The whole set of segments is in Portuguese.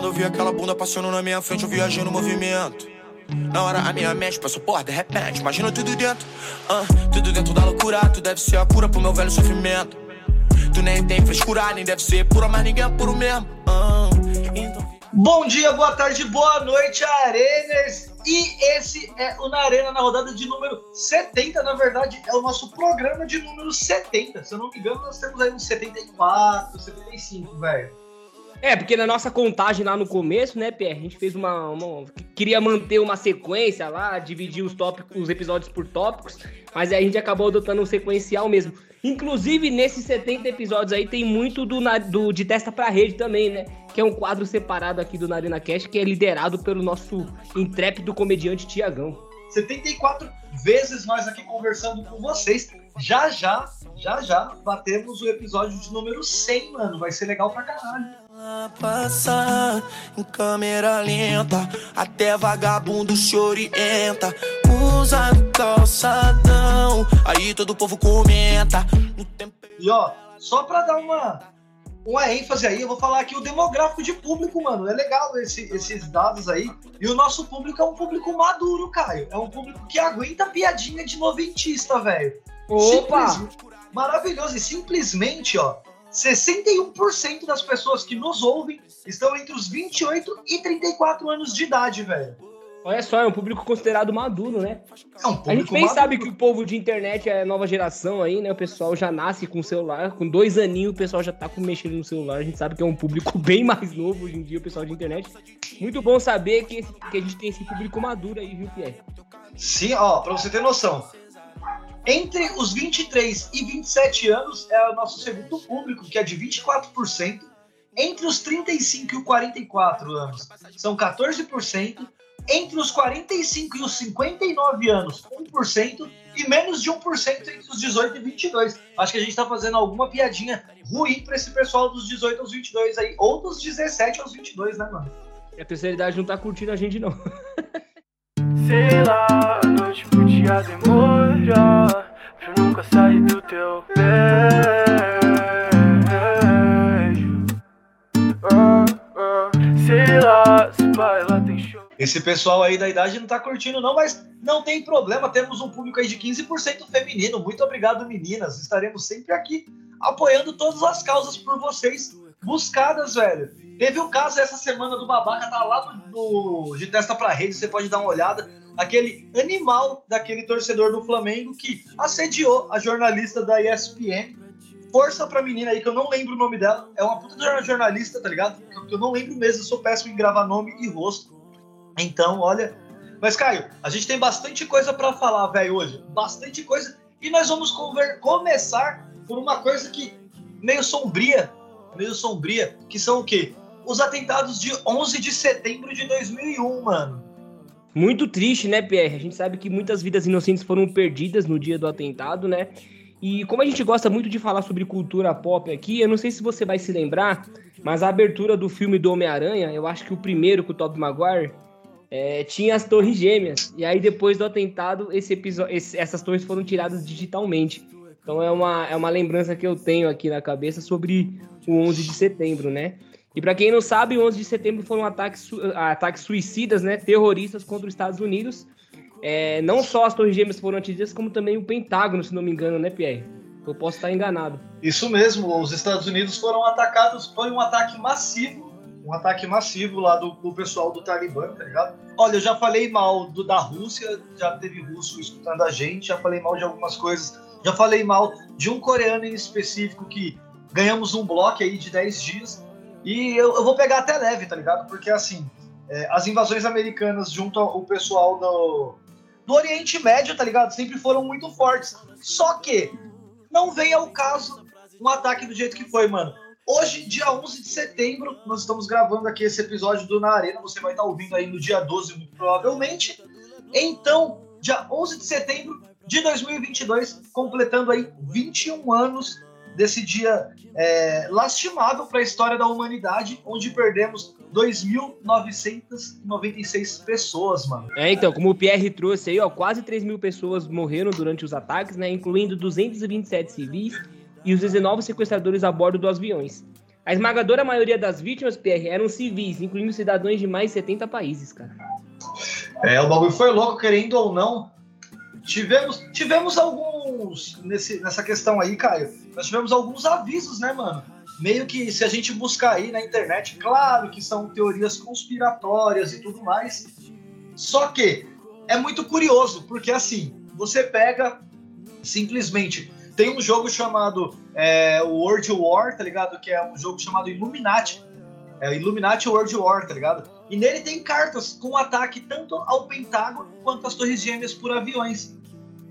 quando eu vi aquela bunda passando na minha frente, eu viajei no movimento. Na hora a minha mente passou, porra, de repente, imagina tudo dentro. Uh, tudo dentro da loucura, tu deve ser a cura pro meu velho sofrimento. Tu nem tem frescura, nem deve ser pura, mas ninguém é puro mesmo. Uh, então... Bom dia, boa tarde, boa noite, Arenas! E esse é o Na Arena, na rodada de número 70. Na verdade, é o nosso programa de número 70. Se eu não me engano, nós temos aí uns 74, 75, velho. É, porque na nossa contagem lá no começo, né, Pierre, a gente fez uma, uma, Queria manter uma sequência lá, dividir os tópicos, os episódios por tópicos, mas aí a gente acabou adotando um sequencial mesmo. Inclusive, nesses 70 episódios aí, tem muito do, do de testa pra rede também, né? Que é um quadro separado aqui do Narina Cash, que é liderado pelo nosso intrépido comediante Tiagão. 74 vezes nós aqui conversando com vocês. Já já, já já, batemos o episódio de número 100, mano. Vai ser legal pra caralho. Passar em câmera lenta, até vagabundo se orienta. Usa calçadão, aí todo o povo comenta. E ó, só pra dar uma, uma ênfase aí, eu vou falar aqui o demográfico de público, mano. É legal esse, esses dados aí. E o nosso público é um público maduro, Caio. É um público que aguenta piadinha de noventista, velho. Opa! Maravilhoso. E simplesmente, ó, 61% das pessoas que nos ouvem estão entre os 28 e 34 anos de idade, velho. Olha só, é um público considerado maduro, né? É um A gente bem maduro. sabe que o povo de internet é nova geração aí, né? O pessoal já nasce com celular, com dois aninhos o pessoal já tá com mexendo no celular. A gente sabe que é um público bem mais novo hoje em dia, o pessoal de internet. Muito bom saber que, esse, que a gente tem esse público maduro aí, viu, Pierre? Sim, ó, pra você ter noção. Entre os 23 e 27 anos é o nosso segundo público, que é de 24%. Entre os 35 e os 44 anos são 14%. Entre os 45 e os 59 anos, 1%. E menos de 1% entre os 18 e 22. Acho que a gente está fazendo alguma piadinha ruim para esse pessoal dos 18 aos 22 aí. Ou dos 17 aos 22, né, mano? A terceira idade não tá curtindo a gente, não. Sei lá, a noite podia demorar Pra nunca sair do teu Esse pessoal aí da idade não tá curtindo não, mas não tem problema. Temos um público aí de 15% feminino. Muito obrigado meninas, estaremos sempre aqui Apoiando todas as causas por vocês buscadas, velho Teve um caso essa semana do babaca, tá lá de testa pra rede, você pode dar uma olhada aquele animal daquele torcedor do Flamengo que assediou a jornalista da ESPN. Força pra menina aí, que eu não lembro o nome dela. É uma puta jornalista, tá ligado? Que eu não lembro mesmo, eu sou péssimo em gravar nome e rosto. Então, olha. Mas, Caio, a gente tem bastante coisa para falar, velho, hoje. Bastante coisa. E nós vamos começar por uma coisa que meio sombria, meio sombria, que são o quê? Os atentados de 11 de setembro de 2001, mano. Muito triste, né, Pierre? A gente sabe que muitas vidas inocentes foram perdidas no dia do atentado, né? E como a gente gosta muito de falar sobre cultura pop aqui, eu não sei se você vai se lembrar, mas a abertura do filme do Homem-Aranha, eu acho que o primeiro com o Tobey Maguire, é, tinha as torres gêmeas. E aí depois do atentado, esse episódio, esse, essas torres foram tiradas digitalmente. Então é uma, é uma lembrança que eu tenho aqui na cabeça sobre o 11 de setembro, né? E para quem não sabe, 11 de setembro foram ataques, ataques suicidas, né, terroristas contra os Estados Unidos. É, não só as Torres Gêmeas foram atingidas, como também o Pentágono, se não me engano, né, Pierre? Eu posso estar enganado. Isso mesmo, os Estados Unidos foram atacados, foi um ataque massivo, um ataque massivo lá do, do pessoal do Talibã, tá ligado? Olha, eu já falei mal do, da Rússia, já teve russo escutando a gente, já falei mal de algumas coisas, já falei mal de um coreano em específico que ganhamos um bloco aí de 10 dias, e eu, eu vou pegar até leve, tá ligado? Porque, assim, é, as invasões americanas junto ao pessoal do, do Oriente Médio, tá ligado? Sempre foram muito fortes. Só que não vem ao caso um ataque do jeito que foi, mano. Hoje, dia 11 de setembro, nós estamos gravando aqui esse episódio do Na Arena. Você vai estar ouvindo aí no dia 12, muito provavelmente. Então, dia 11 de setembro de 2022, completando aí 21 anos desse dia é, lastimável para a história da humanidade, onde perdemos 2.996 pessoas, mano. É, então, como o Pierre trouxe aí, ó, quase 3 mil pessoas morreram durante os ataques, né, incluindo 227 civis e os 19 sequestradores a bordo dos aviões. A esmagadora maioria das vítimas, PR, eram civis, incluindo cidadãos de mais de 70 países, cara. É, o bagulho foi louco, querendo ou não. Tivemos, tivemos alguns nesse, nessa questão aí, Caio. Nós tivemos alguns avisos, né, mano? Meio que se a gente buscar aí na internet, claro que são teorias conspiratórias e tudo mais. Só que é muito curioso, porque assim, você pega simplesmente. Tem um jogo chamado é, World War, tá ligado? Que é um jogo chamado Illuminati. É Illuminati World War, tá ligado? E nele tem cartas com ataque tanto ao Pentágono quanto às Torres Gêmeas por aviões.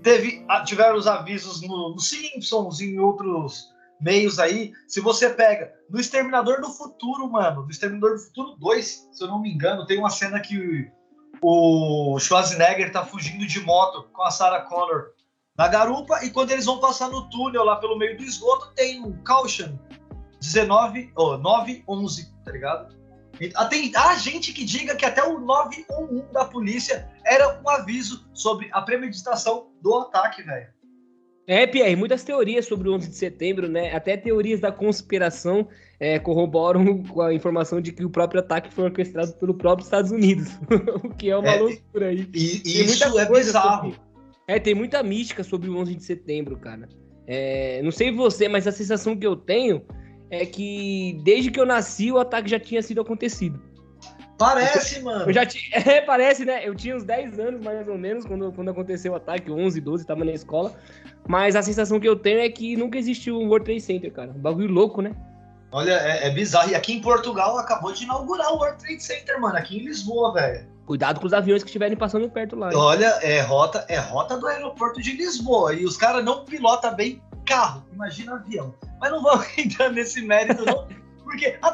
Teve, tiveram os avisos no, no Simpsons e em outros meios aí. Se você pega no Exterminador do Futuro, mano, no Exterminador do Futuro 2, se eu não me engano, tem uma cena que o Schwarzenegger tá fugindo de moto com a Sarah Connor na garupa e quando eles vão passar no túnel lá pelo meio do esgoto, tem um Caution 19, oh, 911, tá ligado? Ah, tem há gente que diga que até o 911 da polícia era um aviso sobre a premeditação do ataque, velho. É, Pierre, muitas teorias sobre o 11 de setembro, né? Até teorias da conspiração é, corroboram com a informação de que o próprio ataque foi orquestrado pelo próprio Estados Unidos, o que é uma é, loucura aí. E, e isso é bizarro. Sobre... É, tem muita mística sobre o 11 de setembro, cara. É, não sei você, mas a sensação que eu tenho é que desde que eu nasci o ataque já tinha sido acontecido. Parece, eu, mano. Eu já t... É, parece, né? Eu tinha uns 10 anos, mais ou menos, quando, quando aconteceu o ataque, 11, 12, tava na escola. Mas a sensação que eu tenho é que nunca existiu um World Trade Center, cara. Um bagulho louco, né? Olha, é, é bizarro. E aqui em Portugal acabou de inaugurar o World Trade Center, mano. Aqui em Lisboa, velho. Cuidado com os aviões que estiverem passando perto lá. Olha, é rota, é rota do aeroporto de Lisboa. E os caras não pilotam bem carro. Imagina avião. Mas não vamos entrar nesse mérito, não. Porque, ah,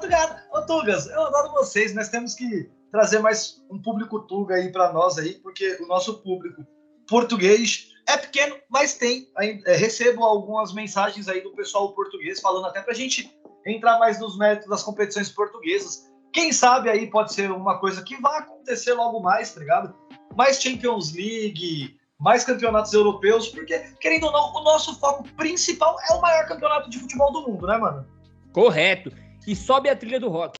ô Tugas, eu adoro vocês. Nós temos que trazer mais um público Tuga aí para nós aí, porque o nosso público português é pequeno, mas tem. É, recebo algumas mensagens aí do pessoal português falando até pra gente entrar mais nos méritos das competições portuguesas. Quem sabe aí pode ser uma coisa que vai acontecer logo mais, tá ligado? Mais Champions League, mais campeonatos europeus, porque, querendo ou não, o nosso foco principal é o maior campeonato de futebol do mundo, né, mano? Correto. E sobe a trilha do rock.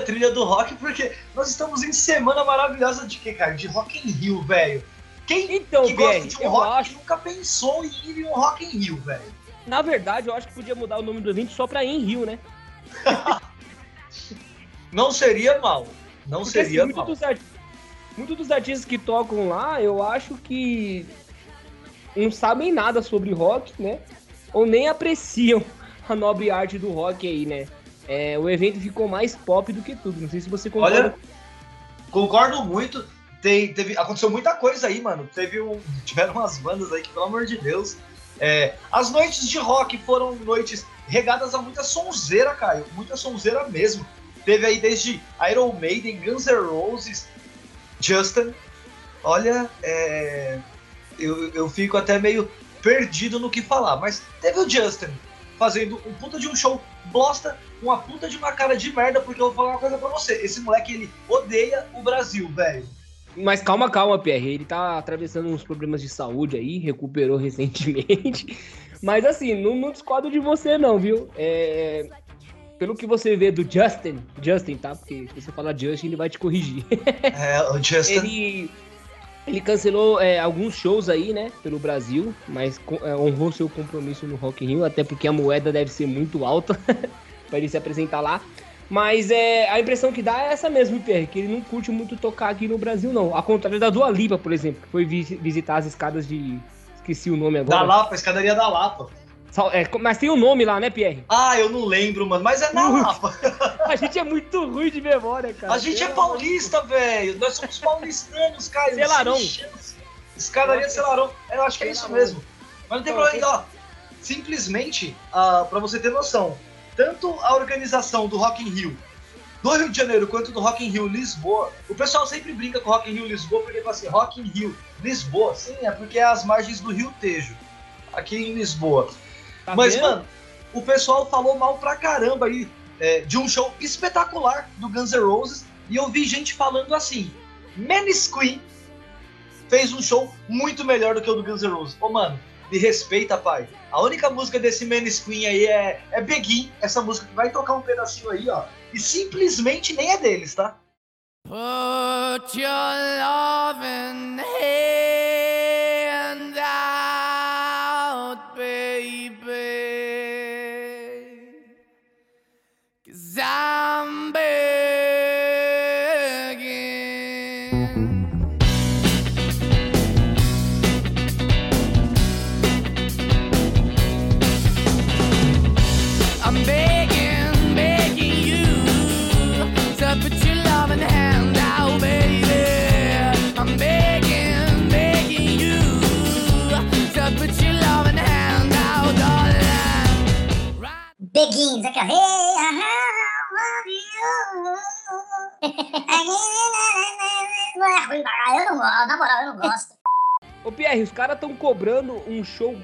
A trilha do rock, porque nós estamos em semana maravilhosa de que, cara? De Rock in Rio, velho. Quem então, que gosta de um rock acho... nunca pensou em ir em um Rock in Rio, velho? Na verdade, eu acho que podia mudar o nome do evento só pra ir em Rio, né? Não seria mal. Não porque, seria assim, mal. Muitos art... Muitos dos artistas que tocam lá, eu acho que não sabem nada sobre rock, né? Ou nem apreciam a nobre arte do rock aí, né? É, o evento ficou mais pop do que tudo. Não sei se você concorda. Olha, concordo muito. Tem, teve, aconteceu muita coisa aí, mano. Teve um, tiveram umas bandas aí que, pelo amor de Deus. É, as noites de rock foram noites regadas a muita sonzeira, Caio. Muita sonzeira mesmo. Teve aí desde Iron Maiden, Guns N' Roses, Justin. Olha, é, eu, eu fico até meio perdido no que falar. Mas teve o Justin fazendo um puta de um show bosta uma puta de uma cara de merda, porque eu vou falar uma coisa pra você. Esse moleque, ele odeia o Brasil, velho. Mas calma, calma, Pierre. Ele tá atravessando uns problemas de saúde aí, recuperou recentemente. Mas assim, não, não discordo de você, não, viu? É, pelo que você vê do Justin, Justin, tá? Porque se você falar Justin, ele vai te corrigir. É, o Justin. Ele, ele cancelou é, alguns shows aí, né, pelo Brasil, mas é, honrou seu compromisso no Rock in Rio, até porque a moeda deve ser muito alta. para ele se apresentar lá. Mas é, a impressão que dá é essa mesmo, Pierre, que ele não curte muito tocar aqui no Brasil, não. Ao contrário da Dua Lipa, por exemplo, que foi visitar as escadas de. Esqueci o nome agora. Da Lapa, escadaria da Lapa. É, mas tem um nome lá, né, Pierre? Ah, eu não lembro, mano. Mas é na Lapa. a gente é muito ruim de memória, cara. A gente é paulista, velho. Nós somos paulistanos, cara. Celarão. Escadaria Celarão. Eu acho que é isso mesmo. Mas não tem então, problema, ó. Simplesmente, uh, pra você ter noção, tanto a organização do Rock in Rio do Rio de Janeiro quanto do Rock in Rio Lisboa, o pessoal sempre brinca com Rock in Rio Lisboa porque fala assim, Rock in Rio Lisboa, sim, é porque é as margens do Rio Tejo, aqui em Lisboa. Tá Mas, vendo? mano, o pessoal falou mal pra caramba aí. é, de um show espetacular do Guns N' Roses e eu vi gente falando assim: Menace Queen fez um show muito melhor do que o do Guns N' Roses. Ô, mano, me respeita, pai. A única música desse Menace Queen aí é, é Begin, essa música que vai tocar um pedacinho aí, ó. E simplesmente nem é deles, tá? Put your love in hand Beguins, aqui, ó. eu não gosto, na moral, eu não gosto. Ô Pierre, os caras estão cobrando um show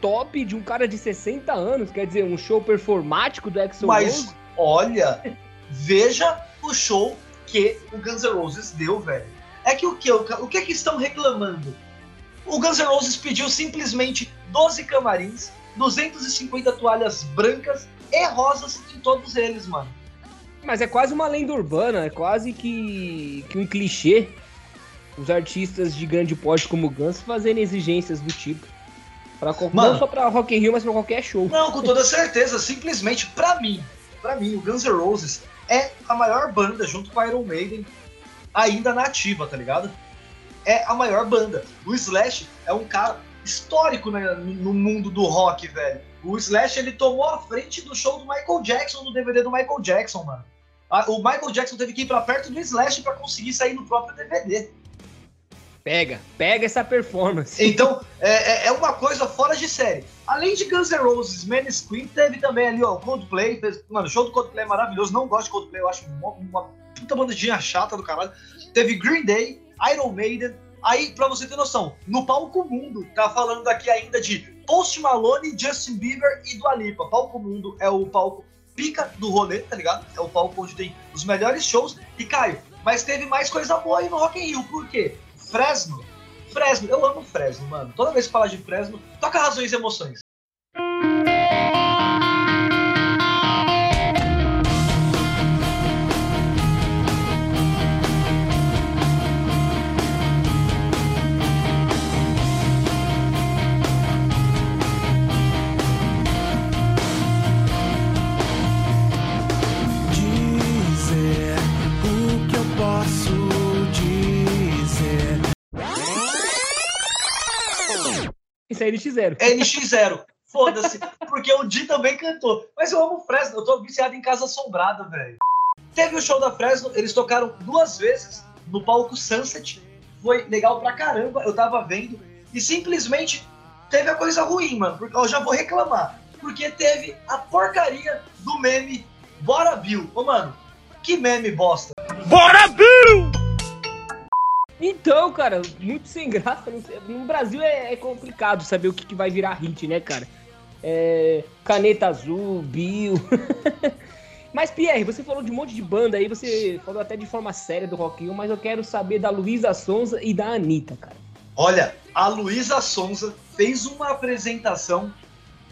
top de um cara de 60 anos, quer dizer, um show performático do Exo Mas, Rose. olha, veja o show que o Guns N' Roses deu, velho. É que o que, o que é que estão reclamando? O Guns N' Roses pediu simplesmente 12 camarins, 250 toalhas brancas e rosas em todos eles, mano. Mas é quase uma lenda urbana, é quase que, que um clichê os artistas de grande porte como Guns fazendo exigências do tipo. Pra, mano, não só pra Rock in Rio, mas pra qualquer show. Não, com toda certeza. Simplesmente, pra mim, pra mim, o Guns N' Roses é a maior banda, junto com a Iron Maiden, ainda nativa, tá ligado? É a maior banda. O Slash é um cara histórico né, no mundo do rock, velho. O Slash ele tomou a frente do show do Michael Jackson no DVD do Michael Jackson, mano. O Michael Jackson teve que ir pra perto do Slash para conseguir sair no próprio DVD. Pega, pega essa performance. Então, é, é, é uma coisa fora de série. Além de Guns N' Roses, Menace Queen, teve também ali, ó, Coldplay. Mano, o show do Coldplay é maravilhoso. Não gosto de Coldplay, eu acho uma, uma puta bandidinha chata do caralho. Teve Green Day, Iron Maiden, Aí, pra você ter noção, no palco mundo, tá falando aqui ainda de Post Malone, Justin Bieber e Dua Lipa. Palco mundo é o palco pica do rolê, tá ligado? É o palco onde tem os melhores shows. E Caio, mas teve mais coisa boa aí no Rock in Rio, por quê? Fresno. Fresno, eu amo Fresno, mano. Toda vez que falar de Fresno, toca razões e emoções. Isso é NX0. É NX0. Foda-se. Porque o Di também cantou. Mas eu amo o Fresno. Eu tô viciado em Casa Assombrada, velho. Teve o show da Fresno. Eles tocaram duas vezes no palco Sunset. Foi legal pra caramba. Eu tava vendo. E simplesmente teve a coisa ruim, mano. Porque eu já vou reclamar. Porque teve a porcaria do meme Bora Bill. Ô, mano, que meme bosta. Bora Bill! Então, cara, muito sem graça. No Brasil é, é complicado saber o que, vai virar hit, né, cara? É, caneta Azul, Bill. mas, Pierre, você falou de um monte de banda aí, você falou até de forma séria do Rock Hill, mas eu quero saber da Luísa Sonza e da Anitta, cara. Olha, a Luísa Sonza fez uma apresentação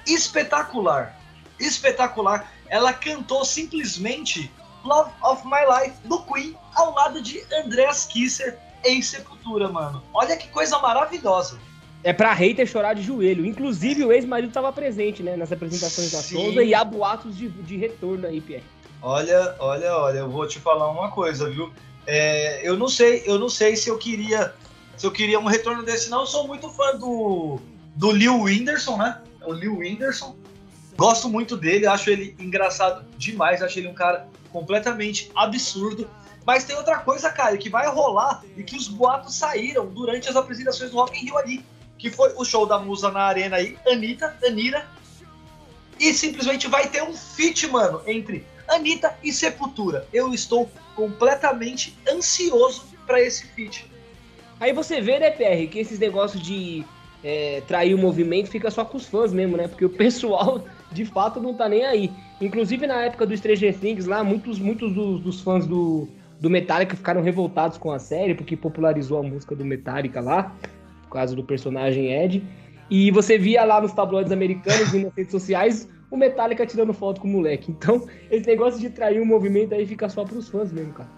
espetacular. Espetacular. Ela cantou simplesmente Love of My Life do Queen ao lado de Andreas Kisser em Sepultura, mano. Olha que coisa maravilhosa. É pra hater chorar de joelho. Inclusive, o ex-marido estava presente, né? Nas apresentações da Souza e há boatos de, de retorno aí, Pierre. Olha, olha, olha, eu vou te falar uma coisa, viu? É, eu não sei, eu não sei se eu queria. Se eu queria um retorno desse, não. Eu sou muito fã do, do Lil Whindersson, né? O Lil Whindersson. Gosto muito dele, acho ele engraçado demais, acho ele um cara completamente absurdo. Mas tem outra coisa, cara, que vai rolar e que os boatos saíram durante as apresentações do Rock in Rio ali. Que foi o show da musa na arena aí, Anitta, Anira. E simplesmente vai ter um feat, mano, entre Anitta e Sepultura. Eu estou completamente ansioso para esse feat. Aí você vê, né, PR, que esses negócios de é, trair o movimento fica só com os fãs mesmo, né? Porque o pessoal de fato não tá nem aí. Inclusive na época do Stranger Things lá, muitos, muitos dos, dos fãs do, do Metallica ficaram revoltados com a série, porque popularizou a música do Metallica lá, por causa do personagem Ed. E você via lá nos tabloides americanos e nas redes sociais o Metallica tirando foto com o moleque. Então, esse negócio de trair o movimento aí fica só pros fãs mesmo, cara.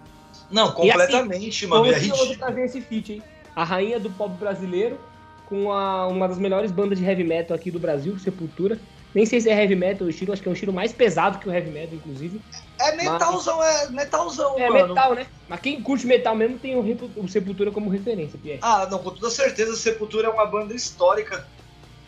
Não, completamente, e assim, mano. É ridículo. trazer esse feat, hein? A rainha do pop brasileiro com a, uma das melhores bandas de heavy metal aqui do Brasil, Sepultura. Nem sei se é heavy metal o estilo, acho que é um estilo mais pesado que o heavy metal, inclusive. É metalzão, Mas... é metalzão, é mano. Metal, né? Mas quem curte metal mesmo tem o, o Sepultura como referência, Pierre. Ah, não, com toda certeza, Sepultura é uma banda histórica.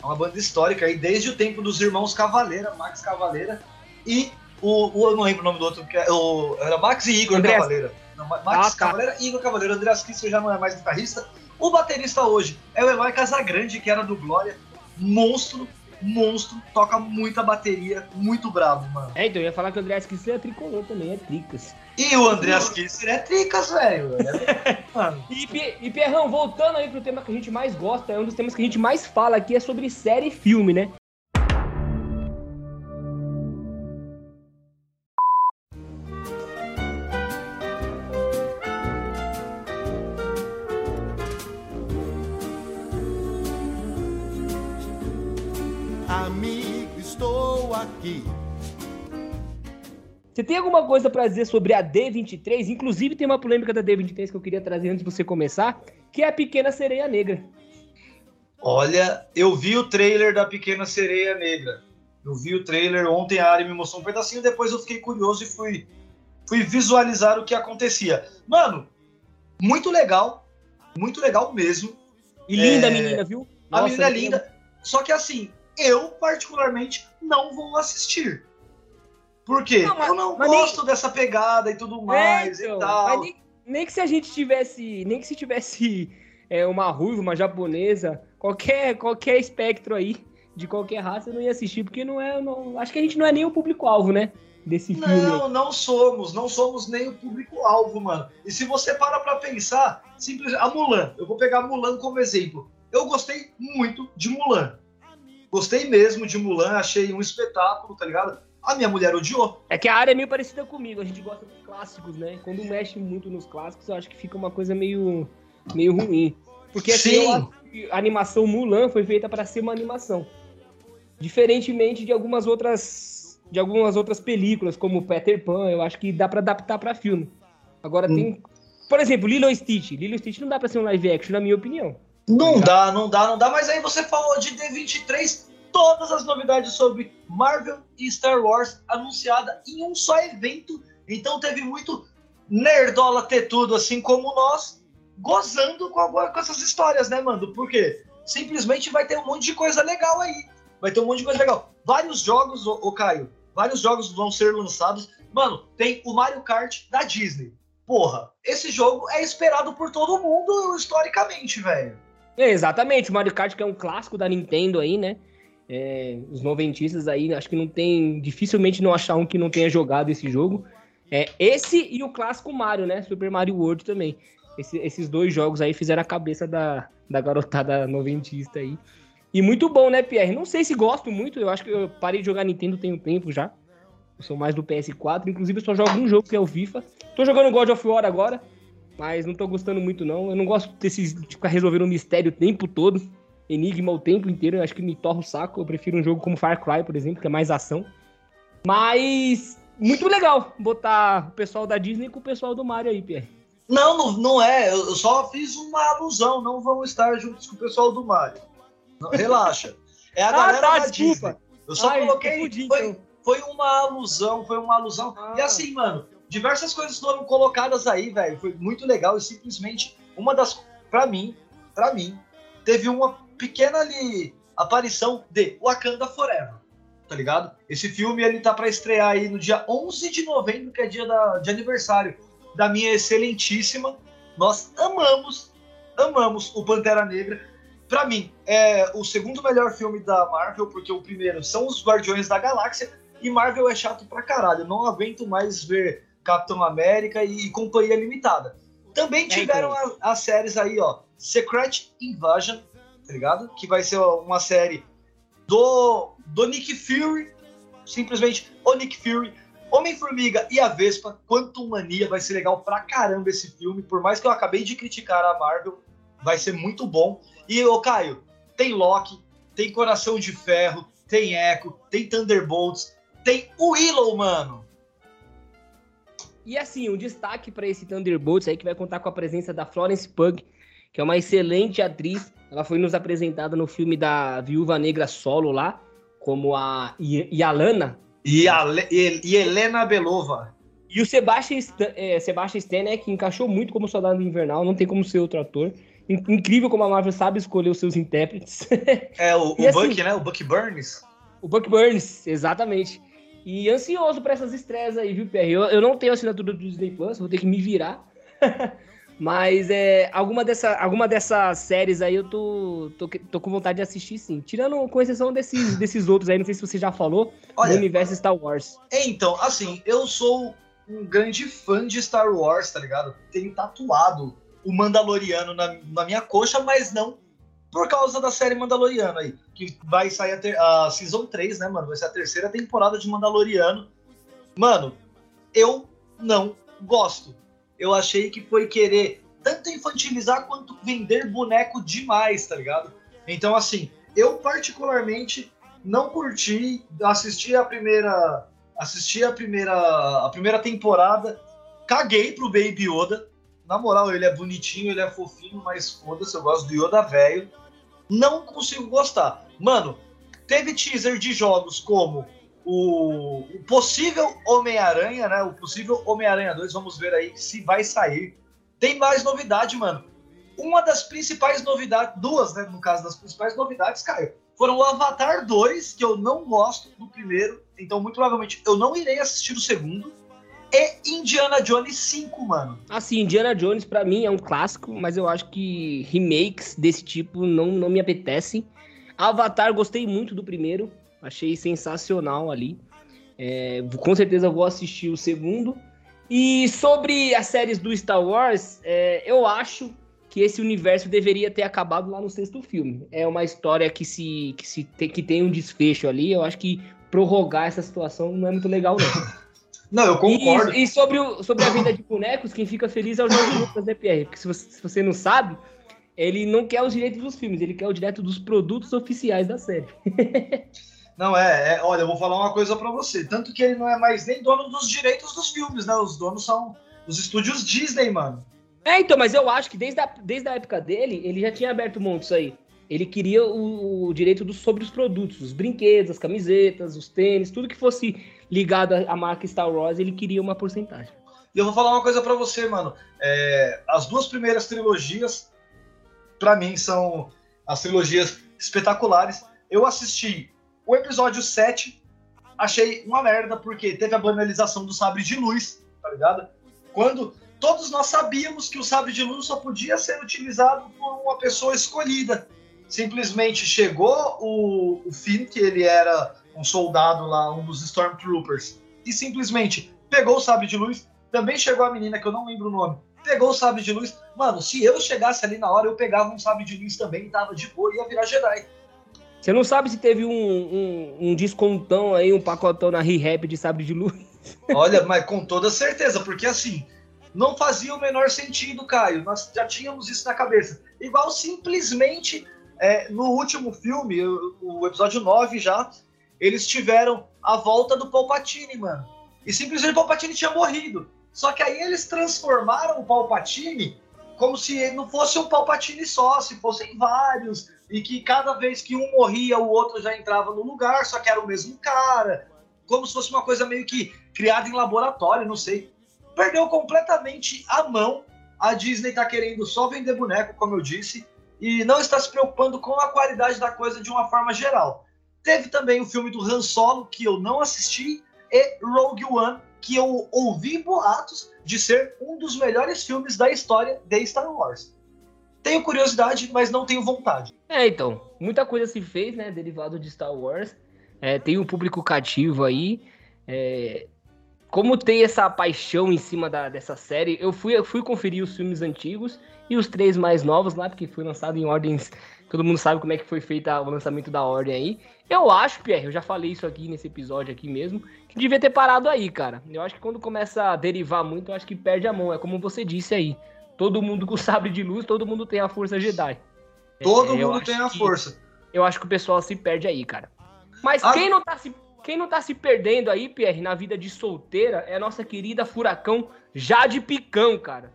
É uma banda histórica aí, desde o tempo dos irmãos Cavaleira, Max Cavaleira e o, o eu não lembro o nome do outro, que é, o, era Max e Igor André... Cavaleira. Não, Max ah, tá. Cavaleira e Igor Cavaleira. O Andreas Kisser já não é mais guitarrista. O baterista hoje é o Eloy Casagrande, que era do Glória. Monstro, monstro, toca muita bateria, muito brabo, mano. É, então eu ia falar que o Andreas Kisser é tricolor também, é tricas. E o Andreas Kisser é tricas, velho. e, e Pierrão, voltando aí pro tema que a gente mais gosta, é um dos temas que a gente mais fala aqui, é sobre série e filme, né? Aqui. Você tem alguma coisa para dizer sobre a D23? Inclusive tem uma polêmica da D23 que eu queria trazer antes de você começar, que é a Pequena Sereia Negra. Olha, eu vi o trailer da Pequena Sereia Negra. Eu vi o trailer ontem, a Ari me mostrou um pedacinho, depois eu fiquei curioso e fui, fui visualizar o que acontecia. Mano, muito legal, muito legal mesmo. E linda é... a menina, viu? Nossa, a menina é linda. Só que assim, eu particularmente não vou assistir. Por quê? Não, mas, eu não gosto nem... dessa pegada e tudo mais é, então, e tal. Nem, nem, que se a gente tivesse, nem que se tivesse é, uma ruiva, uma japonesa, qualquer qualquer espectro aí de qualquer raça eu não ia assistir porque não é, não, acho que a gente não é nem o público alvo, né? Desse filme. Não, não somos, não somos nem o público alvo, mano. E se você para para pensar, simples, a Mulan, eu vou pegar a Mulan como exemplo. Eu gostei muito de Mulan. Gostei mesmo de Mulan, achei um espetáculo, tá ligado? A minha mulher odiou. É que a área é meio parecida comigo, a gente gosta dos clássicos, né? Quando mexe muito nos clássicos, eu acho que fica uma coisa meio, meio ruim. Porque assim, a animação Mulan foi feita para ser uma animação. Diferentemente de algumas outras de algumas outras películas, como Peter Pan, eu acho que dá para adaptar para filme. Agora hum. tem, por exemplo, Lilo e Stitch. Lilo e Stitch não dá para ser um live action, na minha opinião. Não dá, não dá, não dá. Mas aí você falou de D23, todas as novidades sobre Marvel e Star Wars anunciada em um só evento. Então teve muito nerdola ter tudo, assim como nós, gozando com, a, com essas histórias, né, mano? Porque simplesmente vai ter um monte de coisa legal aí. Vai ter um monte de coisa legal. Vários jogos, ô, ô Caio, vários jogos vão ser lançados. Mano, tem o Mario Kart da Disney. Porra, esse jogo é esperado por todo mundo historicamente, velho. É, exatamente, o Mario Kart que é um clássico da Nintendo aí, né? É, os noventistas aí, acho que não tem. Dificilmente não achar um que não tenha jogado esse jogo. É, esse e o clássico Mario, né? Super Mario World também. Esse, esses dois jogos aí fizeram a cabeça da, da garotada noventista aí. E muito bom, né, Pierre? Não sei se gosto muito, eu acho que eu parei de jogar Nintendo tem um tempo já. Eu sou mais do PS4, inclusive eu só jogo um jogo que é o FIFA. Tô jogando God of War agora, mas não tô gostando muito, não. Eu não gosto desse, de ficar resolvendo um mistério o tempo todo. Enigma o tempo inteiro. Eu acho que me torra o saco. Eu prefiro um jogo como Far Cry, por exemplo, que é mais ação. Mas muito legal botar o pessoal da Disney com o pessoal do Mario aí, Pierre. Não, não, não é. Eu só fiz uma alusão. Não vão estar juntos com o pessoal do Mario. Não, relaxa. É a ah, galera tá, da desculpa. Disney. Eu só Ai, coloquei. Foi, então. foi uma alusão, foi uma alusão. Ah. E assim, mano, diversas coisas foram colocadas aí, velho. Foi muito legal e simplesmente uma das, para mim, para mim, teve uma pequena ali aparição de Wakanda Forever, tá ligado? Esse filme ele tá para estrear aí no dia 11 de novembro, que é dia da, de aniversário da minha excelentíssima. Nós amamos, amamos o Pantera Negra. Para mim, é o segundo melhor filme da Marvel, porque o primeiro são os Guardiões da Galáxia e Marvel é chato pra caralho. Eu não aguento mais ver Capitão América e, Companhia Limitada. Também é, tiveram então. as, séries aí, ó, Secret Invasion, tá ligado? Que vai ser uma série do, do Nick Fury simplesmente o Nick Fury, Homem-Formiga e a Vespa, Quantum Mania, vai ser legal pra caramba esse filme, por mais que eu acabei de criticar a Marvel, vai ser muito bom. E, ô Caio, tem Loki, tem Coração de Ferro, tem Echo, tem Thunderbolts, tem Willow, mano. E assim, um destaque para esse Thunderbolts aí que vai contar com a presença da Florence Pugh, que é uma excelente atriz. Ela foi nos apresentada no filme da Viúva Negra Solo lá, como a Yalana, e, a, e, e Helena Belova. E o Sebastian, é, Sebastian Stan, né, que encaixou muito como soldado invernal, não tem como ser outro ator. Incrível como a Marvel sabe escolher os seus intérpretes. É, o, o assim, Buck, né? O Buck Burns. O Buck Burns, exatamente. E ansioso para essas estreias aí, viu, Pierre? Eu, eu não tenho assinatura do Disney Plus, vou ter que me virar. Mas é, alguma, dessa, alguma dessas séries aí eu tô, tô, tô, com vontade de assistir sim. Tirando, com exceção desses, desses outros aí, não sei se você já falou, Olha, do universo Star Wars. Então, assim, eu sou um grande fã de Star Wars, tá ligado? Tenho tatuado o Mandaloriano na, na minha coxa, mas não por causa da série Mandaloriano aí. Que vai sair a, ter, a Season 3, né, mano? Vai ser a terceira temporada de Mandaloriano. Mano, eu não gosto eu achei que foi querer tanto infantilizar quanto vender boneco demais, tá ligado? Então, assim, eu particularmente não curti assistir a primeira assisti a primeira a primeira temporada, caguei pro Baby Yoda. Na moral, ele é bonitinho, ele é fofinho, mas foda-se, eu gosto do Yoda velho. Não consigo gostar. Mano, teve teaser de jogos como o, o possível Homem-Aranha, né? O possível Homem-Aranha 2, vamos ver aí se vai sair. Tem mais novidade, mano. Uma das principais novidades, duas, né? No caso das principais novidades, Caio, foram o Avatar 2, que eu não gosto do primeiro, então muito provavelmente eu não irei assistir o segundo. E Indiana Jones 5, mano. Assim, Indiana Jones para mim é um clássico, mas eu acho que remakes desse tipo não, não me apetecem. Avatar, gostei muito do primeiro. Achei sensacional ali. É, com certeza vou assistir o segundo. E sobre as séries do Star Wars, é, eu acho que esse universo deveria ter acabado lá no sexto filme. É uma história que se que se tem, que tem um desfecho ali. Eu acho que prorrogar essa situação não é muito legal não. Não, eu concordo. E, e sobre, o, sobre a venda de bonecos, quem fica feliz é o Jorge Lucas, né, Pierre? Porque se você, se você não sabe, ele não quer os direitos dos filmes, ele quer o direito dos produtos oficiais da série. Não, é, é, olha, eu vou falar uma coisa para você. Tanto que ele não é mais nem dono dos direitos dos filmes, né? Os donos são os estúdios Disney, mano. É, então, mas eu acho que desde a, desde a época dele, ele já tinha aberto mão disso aí. Ele queria o, o direito do, sobre os produtos, os brinquedos, as camisetas, os tênis, tudo que fosse ligado à marca Star Wars, ele queria uma porcentagem. E eu vou falar uma coisa para você, mano. É, as duas primeiras trilogias, para mim, são as trilogias espetaculares. Eu assisti o episódio 7, achei uma merda, porque teve a banalização do sabre de luz, tá ligado? Quando todos nós sabíamos que o sabre de luz só podia ser utilizado por uma pessoa escolhida. Simplesmente chegou o, o Finn, que ele era um soldado lá, um dos Stormtroopers, e simplesmente pegou o sabre de luz. Também chegou a menina, que eu não lembro o nome, pegou o sabre de luz. Mano, se eu chegasse ali na hora, eu pegava um sabre de luz também, tava de boa e ia virar Jedi. Você não sabe se teve um, um, um descontão aí, um pacotão na ReHap de sabre de luz? Olha, mas com toda certeza, porque assim, não fazia o menor sentido, Caio. Nós já tínhamos isso na cabeça. Igual simplesmente é, no último filme, o, o, episódio 9 já, eles tiveram a volta do Palpatine, mano. E simplesmente o Palpatine tinha morrido. Só que aí eles transformaram o Palpatine como se não fosse um Palpatine só, se fossem vários e que cada vez que um morria, o outro já entrava no lugar, só que era o mesmo cara, como se fosse uma coisa meio que criada em laboratório, não sei. Perdeu completamente a mão. A Disney tá querendo só vender boneco, como eu disse, e não está se preocupando com a qualidade da coisa de uma forma geral. Teve também o filme do Han Solo, que eu não assisti, e Rogue One, que eu ouvi boatos de ser um dos melhores filmes da história de Star Wars. Tenho curiosidade, mas não tenho vontade. É, então, muita coisa se fez, né, derivado de Star Wars. É, tem um público cativo aí. É, como tem essa paixão em cima da, dessa série, eu fui, eu fui conferir os filmes antigos e os três mais novos lá, porque foi lançado em ordens Todo mundo sabe como é que foi feito o lançamento da ordem aí. Eu acho, Pierre, eu já falei isso aqui nesse episódio aqui mesmo, que devia ter parado aí, cara. Eu acho que quando começa a derivar muito, eu acho que perde a mão. É como você disse aí. Todo mundo com sabre de luz, todo mundo tem a força Jedi. Todo é, mundo tem a que, força. Eu acho que o pessoal se perde aí, cara. Mas a... quem não tá se quem não tá se perdendo aí, Pierre, na vida de solteira, é a nossa querida furacão Jade Picão, cara.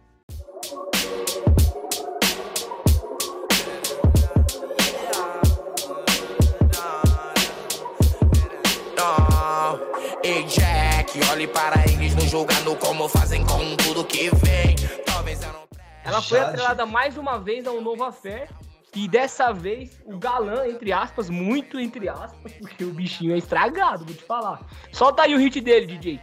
Ei Jack, olhe para eles no julgando como fazem com tudo que vem. Talvez eu não. Ela foi atrelada mais uma vez a um novo afé e dessa vez, o galã, entre aspas, muito entre aspas, porque o bichinho é estragado, vou te falar. Solta aí o hit dele, DJ.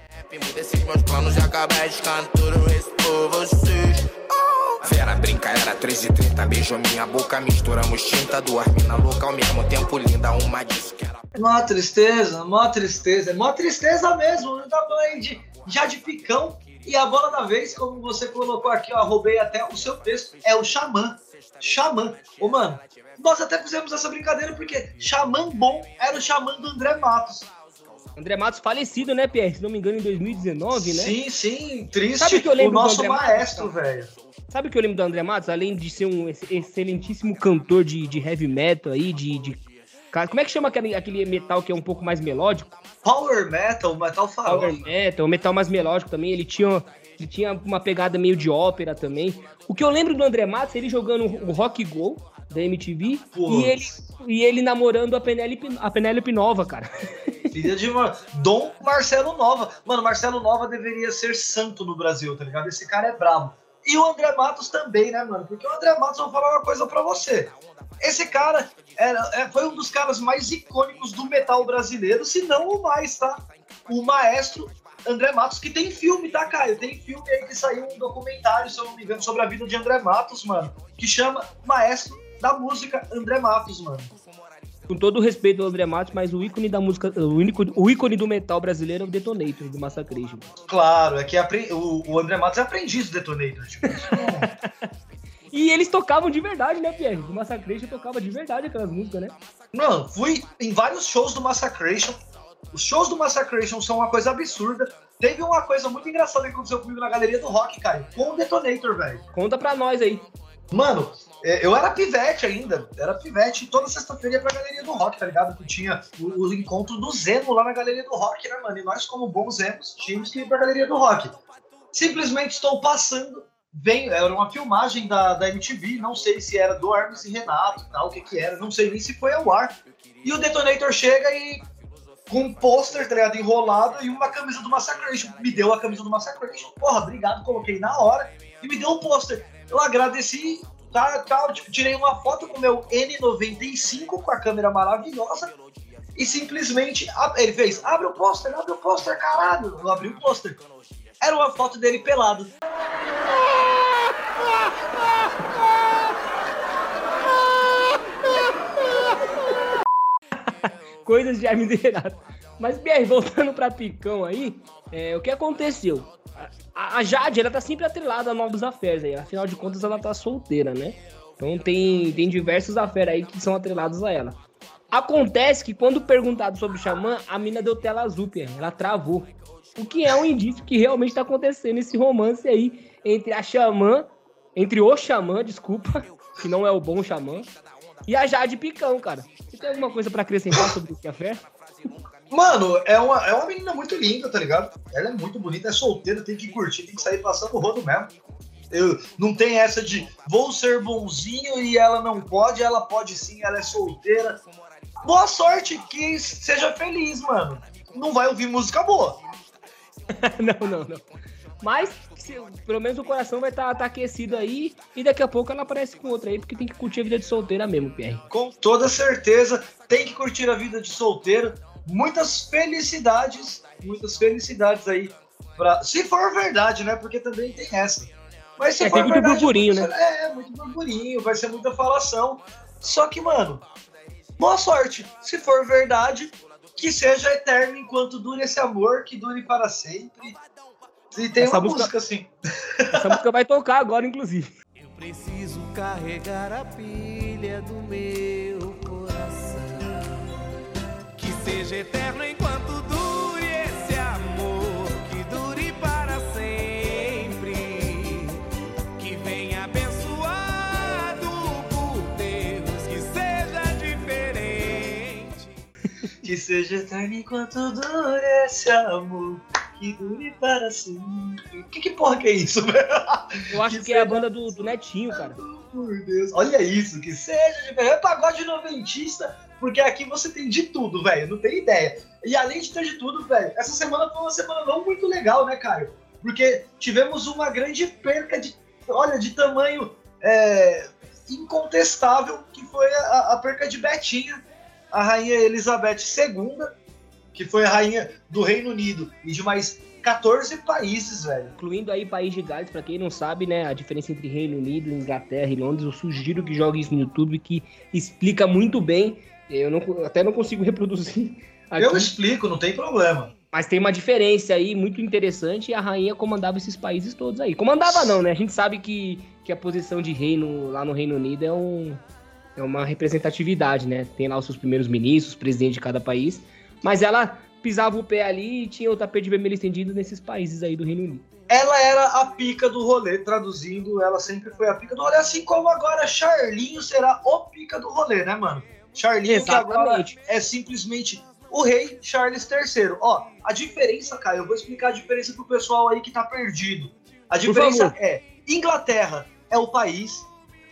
Vera brinca, era 13 h 30 Beijou minha boca, misturamos tinta Duas mina louca ao mesmo tempo linda Uma disso que era... Mó tristeza, mó tristeza Mó tristeza mesmo, não tá de, já de picão E a bola da vez, como você colocou aqui, ó Roubei até o seu texto, é o Xamã Xamã. Ô, mano, nós até fizemos essa brincadeira porque Xamã bom era o Xamã do André Matos. André Matos falecido, né, Pierre? Se não me engano, em 2019, né? Sim, sim, triste. Sabe que eu lembro o nosso maestro, velho. Sabe o que eu lembro do André Matos? Além de ser um excelentíssimo cantor de, de heavy metal aí, de, de... Como é que chama aquele, aquele metal que é um pouco mais melódico? Power metal, metal farol. Power metal, metal mais melódico também. Ele tinha ele tinha uma pegada meio de ópera também. O que eu lembro do André Matos, ele jogando o Rock Go da MTV e ele, e ele namorando a Penélope, a Penélope Nova, cara. Filha de. Dom Marcelo Nova. Mano, Marcelo Nova deveria ser santo no Brasil, tá ligado? Esse cara é brabo. E o André Matos também, né, mano? Porque o André Matos, vou falar uma coisa pra você. Esse cara era, é, foi um dos caras mais icônicos do metal brasileiro, se não o mais, tá? O maestro André Matos, que tem filme, tá, Caio? Tem filme aí que saiu um documentário, se eu não me engano, sobre a vida de André Matos, mano, que chama Maestro da Música André Matos, mano. Com todo o respeito ao André Matos, mas o ícone da música, o, único, o ícone do metal brasileiro é o Detonator, do Massacration. Claro, é que o, o André Matos é aprendiz do Detonator, tipo, E eles tocavam de verdade, né, Pierre? O Massacration tocava de verdade aquelas músicas, né? Não, fui em vários shows do Massacration os shows do Massacration são uma coisa absurda. Teve uma coisa muito engraçada que aconteceu comigo na galeria do rock, Caio, com o Detonator, velho. Conta pra nós aí. Mano, eu era pivete ainda, era pivete, toda sexta-feira ia pra galeria do rock, tá ligado? Que tinha o, o, encontro do Zeno lá na galeria do rock, né, mano? E nós, como bons Zenos, tínhamos que ir pra galeria do rock. Simplesmente estou passando, vem, era uma filmagem da, da MTV, não sei se era do Hermes e Renato, tal, o que que era, não sei nem se foi ao ar. E o Detonator chega e com um pôster, tá ligado, enrolado e uma camisa do Massacration. Me deu a camisa do Massacration. Porra, obrigado, coloquei na hora e me deu um pôster. Eu agradeci, tá, tal, tipo, tirei uma foto com o meu N95 com a câmera maravilhosa e simplesmente ele fez: abre o pôster, abre o pôster, caralho. Eu abri o pôster. Era uma foto dele pelado. coisas de Hermes Renato. Mas, BR, voltando pra Picão aí, é, o que aconteceu? A, a, Jade, ela tá sempre atrelada a novos afés aí. Afinal de contas, ela tá solteira, né? Então tem, tem diversos afés aí que são atrelados a ela. Acontece que quando perguntado sobre o Xamã, a mina deu tela azul, Pierre. Ela travou. O que é um indício que realmente tá acontecendo esse romance aí entre a Xamã, entre o Xamã, desculpa, que não é o bom Xamã, e a Jade Picão, cara. Você tem alguma coisa para acrescentar sobre esse café? Mano, é uma, é uma menina muito linda, tá ligado? Ela é muito bonita, é solteira, tem que curtir, tem que sair passando o rodo mesmo. Eu, não tem essa de vou ser bonzinho e ela não pode, ela pode sim, ela é solteira. Boa sorte, que seja feliz, mano. Não vai ouvir música boa. não, não, não. Mas se, pelo menos o coração vai estar tá, tá aquecido aí e daqui a pouco ela aparece com outra aí, porque tem que curtir a vida de solteira mesmo, Pierre. Com toda certeza, tem que curtir a vida de solteiro. Muitas felicidades, muitas felicidades aí. Pra, se for verdade, né? Porque também tem essa. Mas se é, for tem muito verdade, burburinho, né? É, muito burburinho, vai ser muita falação. Só que, mano, boa sorte. Se for verdade, que seja eterno enquanto dure esse amor, que dure para sempre. E tem essa uma música, música assim. Essa música vai tocar agora, inclusive. Preciso carregar a pilha do meu seja eterno enquanto dure esse amor, que dure para sempre. Que venha abençoado por Deus, que seja diferente. Que seja eterno enquanto dure esse amor. Que dure para sempre. Que, que porra que é isso, velho? Eu acho que, Que é a banda do, do Netinho, cara. Por Deus. Olha isso, que seja diferente. É pagode noventista, porque aqui você tem de tudo, velho. Não tem ideia. E além de ter de tudo, velho, essa semana foi uma semana não muito legal, né, Caio? Porque tivemos uma grande perca de, olha, de tamanho é, incontestável, que foi a, a perca de Betinha, a rainha Elizabeth II, que foi a rainha do Reino Unido e de mais 14 países, velho. Incluindo aí País de Gales, pra quem não sabe, né, a diferença entre Reino Unido, Inglaterra e Londres, eu sugiro que jogue isso no YouTube, que explica muito bem. Eu não, até não consigo reproduzir aqui, Eu explico, não tem problema. mas tem uma diferença aí muito interessante e a rainha comandava esses países todos aí. Comandava não, né? A gente sabe que, que a posição de reino lá no Reino Unido é, um, é uma representatividade, né? Tem lá os seus primeiros ministros, presidente de cada país, mas ela pisava o pé ali e tinha o tapete vermelho estendido nesses países aí do Reino Unido. ela era a pica do rolê, traduzindo, ela sempre foi a pica do rolê, assim como agora Charlinho será o pica do rolê, né, mano? Charlinho que agora Exatamente. é simplesmente o rei Charles III. Ó, a diferença, Caio, eu vou explicar a diferença pro pessoal aí que tá perdido. A diferença é, Inglaterra é o país,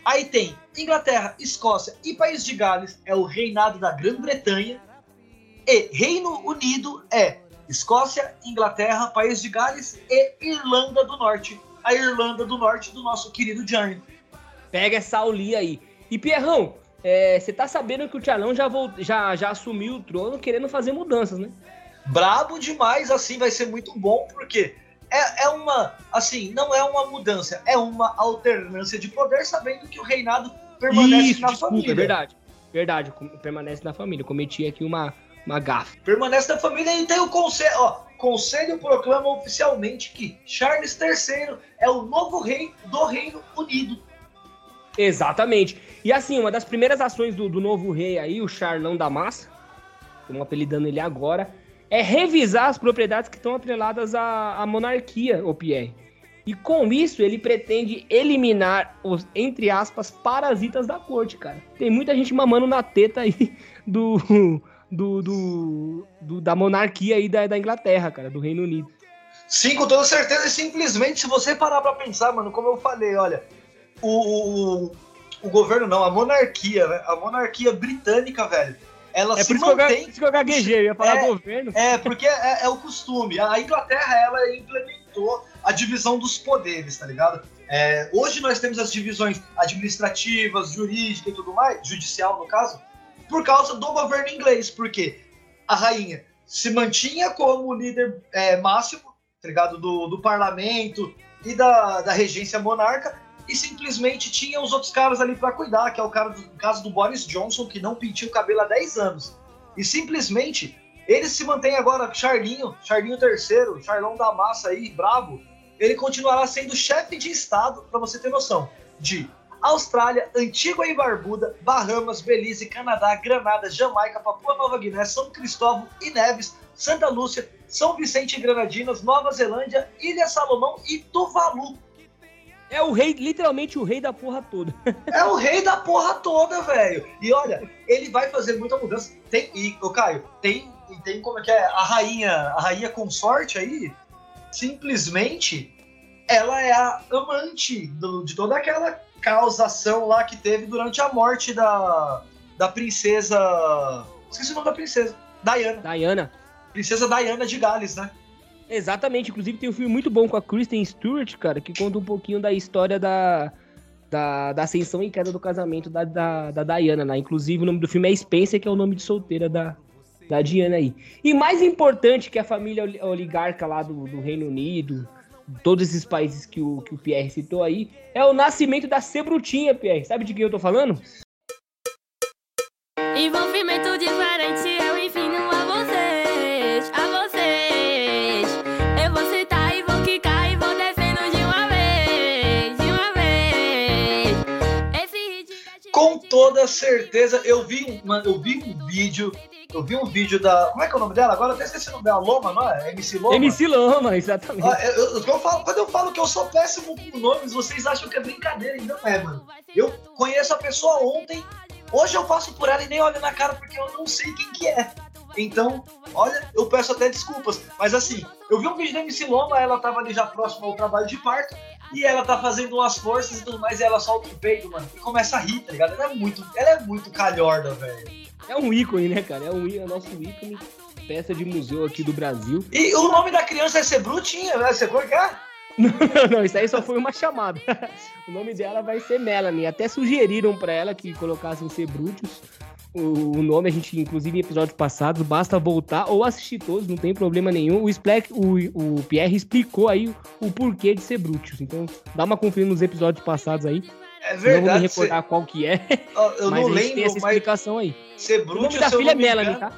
aí tem Inglaterra, Escócia e País de Gales é o reinado da Grã-Bretanha, e Reino Unido é Escócia, Inglaterra, País de Gales e Irlanda do Norte. A Irlanda do Norte do nosso querido Johnny. Pega essa aulinha aí. E Pierrão, é, você tá sabendo que o Tchalão já, já, já assumiu o trono querendo fazer mudanças, né? Brabo demais, assim, vai ser muito bom, porque é, é uma, assim, não é uma mudança, é uma alternância de poder, sabendo que o reinado permanece Isso, na desculpa, família. é verdade. Verdade, permanece na família. Cometi aqui uma, uma gafe. Permanece na família e tem o conselho, ó, conselho proclama oficialmente que Charles III é o novo rei do Reino Unido. Exatamente. E assim, uma das primeiras ações do, do novo rei aí, o Charlão da Massa, estamos apelidando ele agora, é revisar as propriedades que estão atreladas à, à monarquia, o Pierre. E com isso, ele pretende eliminar os, entre aspas, parasitas da corte, cara. Tem muita gente mamando na teta aí do, do, do, do- da monarquia aí da, da Inglaterra, cara, do Reino Unido. Sim, com toda certeza, e simplesmente, se você parar pra pensar, mano, como eu falei, olha, o, o, o governo não, a monarquia, né? A monarquia britânica, velho, ela É se por isso, que eu, mantém. isso que eu gaguejei, eu ia falar É, governo. É, porque é, é o costume. A Inglaterra, ela implementou a divisão dos poderes, tá ligado? É, hoje nós temos as divisões administrativas, jurídicas e tudo mais, judicial no caso, por causa do governo inglês, porque a rainha se mantinha como líder é, máximo, tá ligado? Do, do parlamento e da, da regência monarca, e simplesmente tinha os outros caras ali pra cuidar, que é o do, caso do Boris Johnson, que não pintia o cabelo há 10 anos. E simplesmente ele se mantém agora, Charlinho, Charlinho III, Charlão da Massa aí, brabo. Ele continuará sendo chefe de Estado, pra você ter noção, de Austrália, Antigua e Barbuda, Bahamas, Belize, Canadá, Granada, Jamaica, Papua Nova Guiné, São Cristóvão e Neves, Santa Lúcia, São Vicente e Granadinas, Nova Zelândia, Ilha Salomão e Tuvalu. É o rei, literalmente o rei da porra toda. É o rei da porra toda, velho. E olha, ele vai fazer muita mudança. Tem, e, ô Caio, tem, e tem como é que é? A rainha, a rainha consorte aí, simplesmente, ela é a amante do- de toda aquela causação lá que teve durante a morte da, da princesa. Esqueci o nome da princesa. Diana. Diana. Princesa Diana de Gales, né? Exatamente, inclusive tem um filme muito bom com a Kristen Stewart, cara, que conta um pouquinho da história da, da, da ascensão e queda do casamento da, da, da Diana, né? Inclusive o nome do filme é Spencer, que é o nome de solteira da, da Diana aí. E mais importante que a família oli- oligarca lá do, do Reino Unido, todos esses países que o, que o Pierre citou aí, é o nascimento da Sebrutinha, Pierre. Sabe de quem eu tô falando? Envolvimento diferente, eu ensino a toda certeza. Eu vi, um, mano, eu vi um vídeo. Eu vi um vídeo da. Como é que é o nome dela? Agora eu até esqueci o nome dela. Loma, não é? MC Loma? MC Loma, exatamente. Ah, eu- eu- eu falo- quando eu falo que eu sou péssimo com nomes, vocês acham que é brincadeira, e não é, mano. Eu conheço a pessoa ontem, hoje eu passo por ela e nem olho na cara porque eu não sei quem que é. Então, olha, eu peço até desculpas. Mas assim, eu vi um vídeo da MC Loma, ela tava ali já próximo ao trabalho de parto, e ela tá fazendo umas forças e tudo mais, e ela solta o peito, mano, e começa a rir, tá ligado? Ela é muito, ela é muito calhorda, velho. É um ícone, né, cara? É um é o nosso ícone, peça de museu aqui do Brasil. E o nome da criança é ser brutinha, né? Você cor é? Não, não, isso aí só foi uma chamada. O nome dela vai ser Melanie. Até sugeriram pra ela que colocassem ser Brutus. O, o nome a gente, inclusive, em episódios passados, basta voltar ou assistir todos, não tem problema nenhum. O, Splack, o, o Pierre explicou aí o, o porquê de ser Brutus. Então, dá uma conferida nos episódios passados aí. É não vou me verdade. recordar qual que é, cê- eu mas não gente tem lembro, essa explicação aí. ser O bruto, nome da filha é Melanie, tá?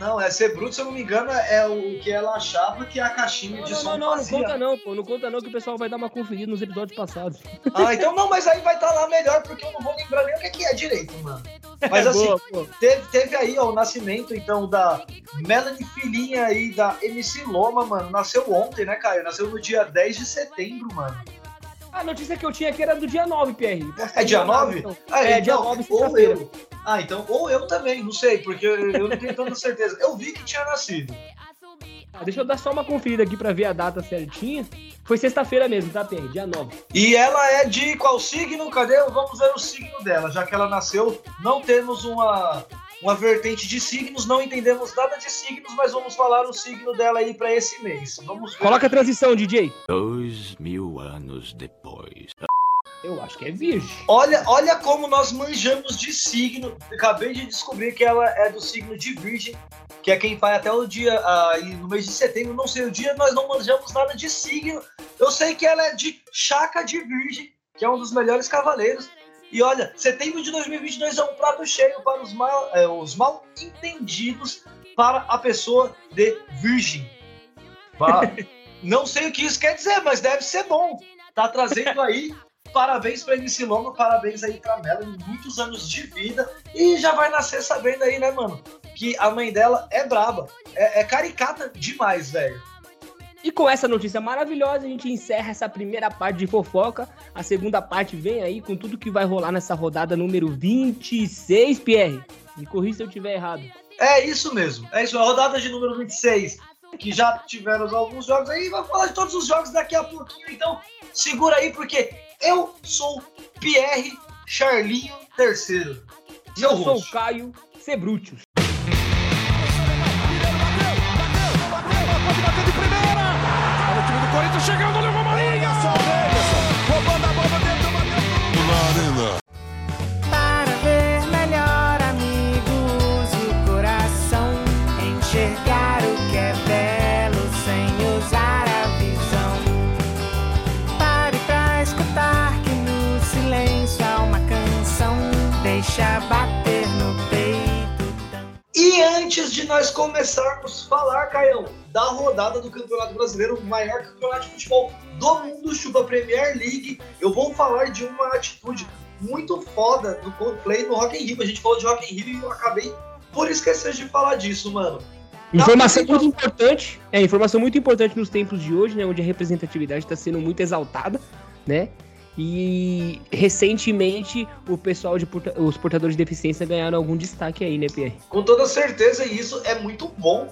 Não, é ser bruto, se eu não me engano, é o que ela achava que a caixinha Não, de não, som não, não, não fazia. conta não, pô. Não conta não que o pessoal vai dar uma conferida nos episódios passados. Ah, então não, mas aí vai estar lá melhor, porque eu não vou lembrar nem o que é direito, mano. Mas assim, Boa, teve, teve aí ó, o nascimento, então, da Melanie Filhinha aí, da MC Loma, mano. Nasceu ontem, né, Caio? Nasceu no dia 10 de setembro, mano. A notícia que eu tinha aqui era do dia 9, Pierre. Posso É dia ter enganado, 9? então. Ah, É, dia então, 9, ou eu. Ah, então, ou eu também, não sei, porque eu, eu não tenho tanta certeza. Eu vi que tinha nascido. Ah, deixa eu dar só uma conferida aqui pra ver a data certinha. Foi sexta-feira mesmo, tá, Pierre? Dia 9. E ela é de qual signo? Cadê? Vamos ver o signo dela. Já que ela nasceu, não temos uma, uma vertente de signos, não entendemos nada de signos, mas vamos falar o signo dela aí pra esse mês. Vamos ver. Coloca a transição, DJ. Dois mil anos depois. Eu acho que é virgem. Olha, olha como nós manjamos de signo. Acabei de descobrir que ela é do signo de Virgem, que é quem vai até o dia, e no mês de setembro, não sei o dia, nós não manjamos nada de signo. Eu sei que ela é de Chaca de Virgem, que é um dos melhores cavaleiros. E olha, setembro de 2022 é um prato cheio para os mal, é, os mal entendidos para a pessoa de Virgem. Não sei o que isso quer dizer, mas deve ser bom. Tá trazendo aí Parabéns pra MC Loma, parabéns aí pra Melanie, muitos anos de vida. E já vai nascer sabendo aí, né, mano? Que a mãe dela é braba. É, é caricata demais, velho. E com essa notícia maravilhosa, a gente encerra essa primeira parte de fofoca. A segunda parte vem aí com tudo que vai rolar nessa rodada número 26, Pierre. Me corrija se eu estiver errado. É isso mesmo. É isso, a rodada de número 26. Que já tiveram alguns jogos aí. Vai falar de todos os jogos daqui a pouquinho. Então, segura aí, porque eu sou Pierre Charlinho III. Eu sou o. Caio Sebrutius. Bater no peito. E antes de nós começarmos a falar, Caião, da rodada do Campeonato Brasileiro, o maior campeonato de futebol do mundo, Chupa Premier League, eu vou falar de uma atitude muito foda do Coldplay no Rock in Rio. A gente falou de Rock in Rio e eu acabei por esquecer de falar disso, mano. Informação muito importante. É, informação muito importante nos tempos de hoje, né? Onde a representatividade está sendo muito exaltada, né? E recentemente o pessoal de porta- os portadores de deficiência ganharam algum destaque aí, né, Pierre? Com toda certeza, e isso é muito bom.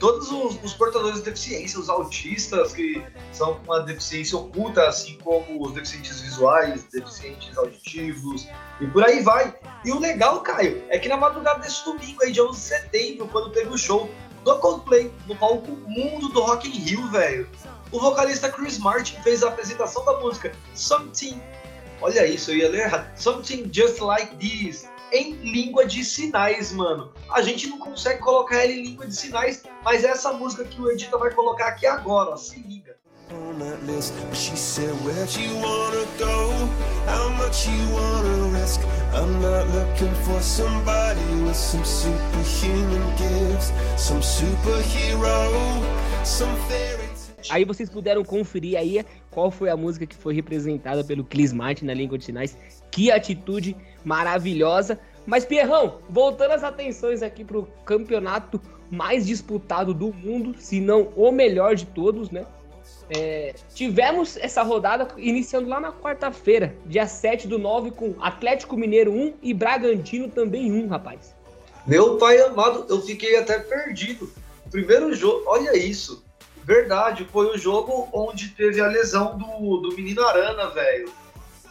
Todos os, os portadores de deficiência, os autistas que são com uma deficiência oculta, assim como os deficientes visuais, deficientes auditivos e por aí vai. E o legal, Caio, é que na madrugada desse domingo, aí, dia 11 de setembro, quando teve o show do Coldplay no palco Mundo do Rock in Rio, velho, o vocalista Chris Martin fez a apresentação da música Something. Olha isso, eu ia ler errado. Something Just Like This em língua de sinais, mano. A gente não consegue colocar ela em língua de sinais, mas essa música que o Edita vai colocar aqui agora, ó, se liga. I'm not looking for somebody with some superhuman gifts, some superhero, some fairy. Aí vocês puderam conferir aí qual foi a música que foi representada pelo Clis Martin na língua de sinais. Que atitude maravilhosa. Mas, Pierrão, voltando as atenções aqui pro campeonato mais disputado do mundo, se não o melhor de todos, né? É, tivemos essa rodada iniciando lá na quarta-feira, dia 7 do 9, com Atlético Mineiro 1 e Bragantino também 1, rapaz. Meu pai amado, eu fiquei até perdido. Primeiro jogo, olha isso. Verdade, foi o jogo onde teve a lesão do, do menino Arana, velho.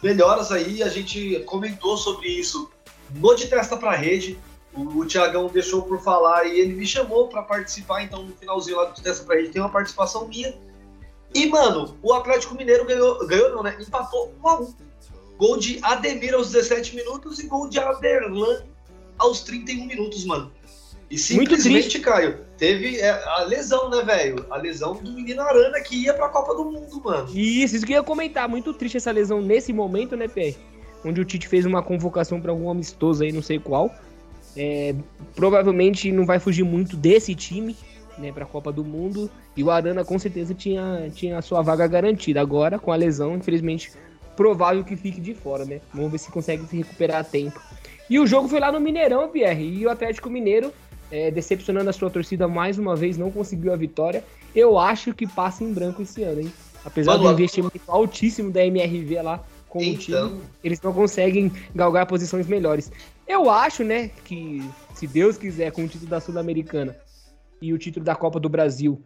Melhoras aí, a gente comentou sobre isso no De Testa pra Rede. O, o Tiagão deixou por falar e ele me chamou para participar, então no finalzinho lá do De Testa pra Rede tem uma participação minha. E, mano, o Atlético Mineiro ganhou, ganhou não, né? Empatou 1 a 1 Gol de Ademir aos 17 minutos e gol de Aderlan aos 31 minutos, mano. E Muito simplesmente, triste. Caio, teve é, a lesão, né, velho? A lesão do menino Arana que ia pra Copa do Mundo, mano. Isso, isso que eu ia comentar. Muito triste essa lesão nesse momento, né, PR? Onde o Tite fez uma convocação para algum amistoso aí, não sei qual. É, provavelmente não vai fugir muito desse time, né, para a Copa do Mundo. E o Arana com certeza tinha, tinha a sua vaga garantida. Agora, com a lesão, infelizmente, provável que fique de fora, né? Vamos ver se consegue se recuperar a tempo. E o jogo foi lá no Mineirão, Pierre. E o Atlético Mineiro, é, decepcionando a sua torcida mais uma vez, não conseguiu a vitória. Eu acho que passa em branco esse ano, hein? Apesar Mano, do investimento altíssimo da MRV lá com o time, Então, eles não conseguem galgar posições melhores. Eu acho, né, que se Deus quiser, com o título da Sul-Americana e o título da Copa do Brasil,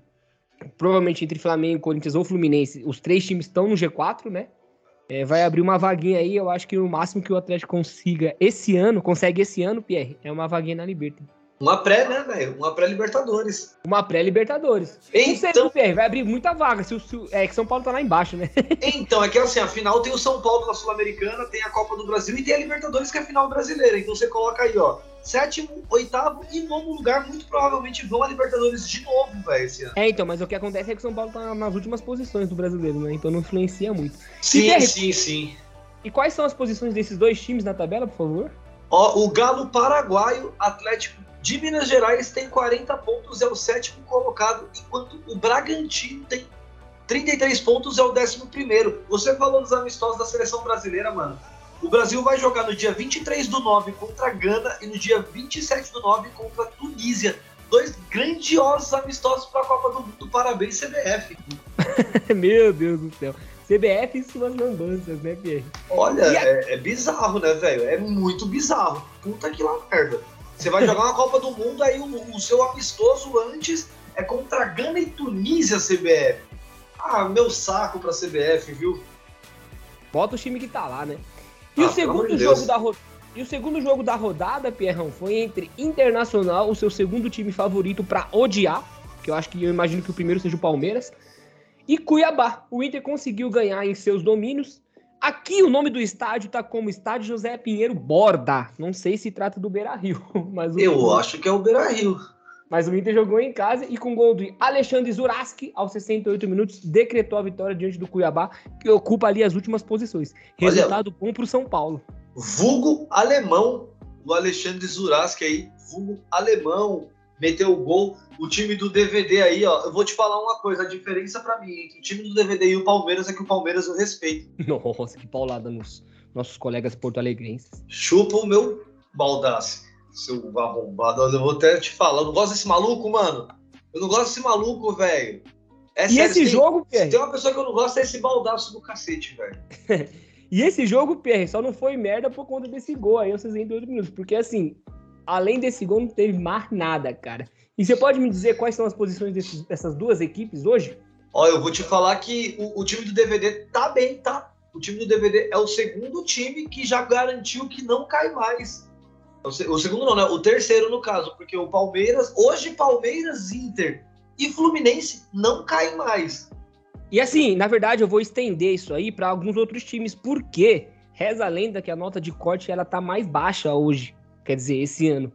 provavelmente entre Flamengo, Corinthians ou Fluminense, os três times estão no G4, né? É, vai abrir uma vaguinha aí, eu acho que o máximo que o Atlético consiga esse ano, consegue esse ano, Pierre, é uma vaguinha na Libertadores. Uma pré, né, velho? Uma pré-Libertadores. Uma pré-Libertadores. Então, vai abrir muita vaga, se o, se o- é que São Paulo tá lá embaixo, né? então, é que assim, afinal tem o São Paulo na Sul-Americana, tem a Copa do Brasil e tem a Libertadores, que é a final brasileira. Então você coloca aí, ó, sétimo, oitavo e nono lugar, muito provavelmente vão a Libertadores de novo, velho, esse ano. É, então, mas o que acontece é que o São Paulo tá nas últimas posições do brasileiro, né? Então não influencia muito. Sim, sim, sim. E quais são as posições desses dois times na tabela, por favor? Ó, o Galo Paraguaio, Atlético de Minas Gerais, tem 40 pontos, é o sétimo colocado, enquanto o Bragantino tem 33 pontos, é o décimo primeiro. Você falou dos amistosos da seleção brasileira, mano. O Brasil vai jogar no dia 23 do 9 contra a Gana e no dia 27 do 9 contra a Tunísia. Dois grandiosos amistosos para a Copa do Mundo. Parabéns, CBF. Meu Deus do céu. CBF e suas lambanças, né, Pierre? Olha, a- é, é bizarro, né, velho? É muito bizarro. Puta que lá merda. Você vai jogar uma Copa do Mundo, aí o, o seu amistoso antes é contra Gana e Tunísia, CBF. Ah, meu saco pra CBF, viu? Bota o time que tá lá, né? E Ah, o segundo jogo da ro... E o segundo jogo da rodada, Pierrão, foi entre Internacional, o seu segundo time favorito pra odiar, que eu acho que eu imagino que o primeiro seja o Palmeiras, e Cuiabá. O Inter conseguiu ganhar em seus domínios. Aqui o nome do estádio tá como Estádio José Pinheiro Borda. Não sei se trata do Beira-Rio, mas o Eu acho que é o Beira Rio. Mas o Inter jogou em casa e com gol de Alexandre Zuraski, aos 68 minutos, decretou a vitória diante do Cuiabá, que ocupa ali as últimas posições. Olha- Resultado bom pro São Paulo. Vulgo alemão, o Alexandre Zuraski aí, vulgo alemão, meteu o gol. O time do DVD aí, ó, eu vou te falar uma coisa, a diferença pra mim entre o time do DVD e o Palmeiras é que o Palmeiras eu respeito. Nossa, que paulada nos nossos colegas porto-alegrenses. Chupa o meu baldaço, seu arrombado. Eu vou até te falar, eu não gosto desse maluco, mano. Eu não gosto desse maluco, velho. É E esse se tem- jogo, Se Pierre? tem uma pessoa que eu não gosto, é esse baldaço do cacete, velho. E esse jogo, Pierre, só não foi merda por conta desse gol aí aos 68 minutos. Porque assim, além desse gol, não teve mais nada, cara. E você pode me dizer quais são as posições desses- dessas duas equipes hoje? Ó, eu vou te falar que o, o time do DVD tá bem, tá? O time do DVD é o segundo time que já garantiu que não cai mais. O, se- o segundo não, né? O terceiro, no caso, porque o Palmeiras, hoje Palmeiras, Inter e Fluminense não caem mais. E assim, na verdade, eu vou estender isso aí para alguns outros times, porque reza a lenda que a nota de corte ela tá mais baixa hoje, quer dizer, esse ano.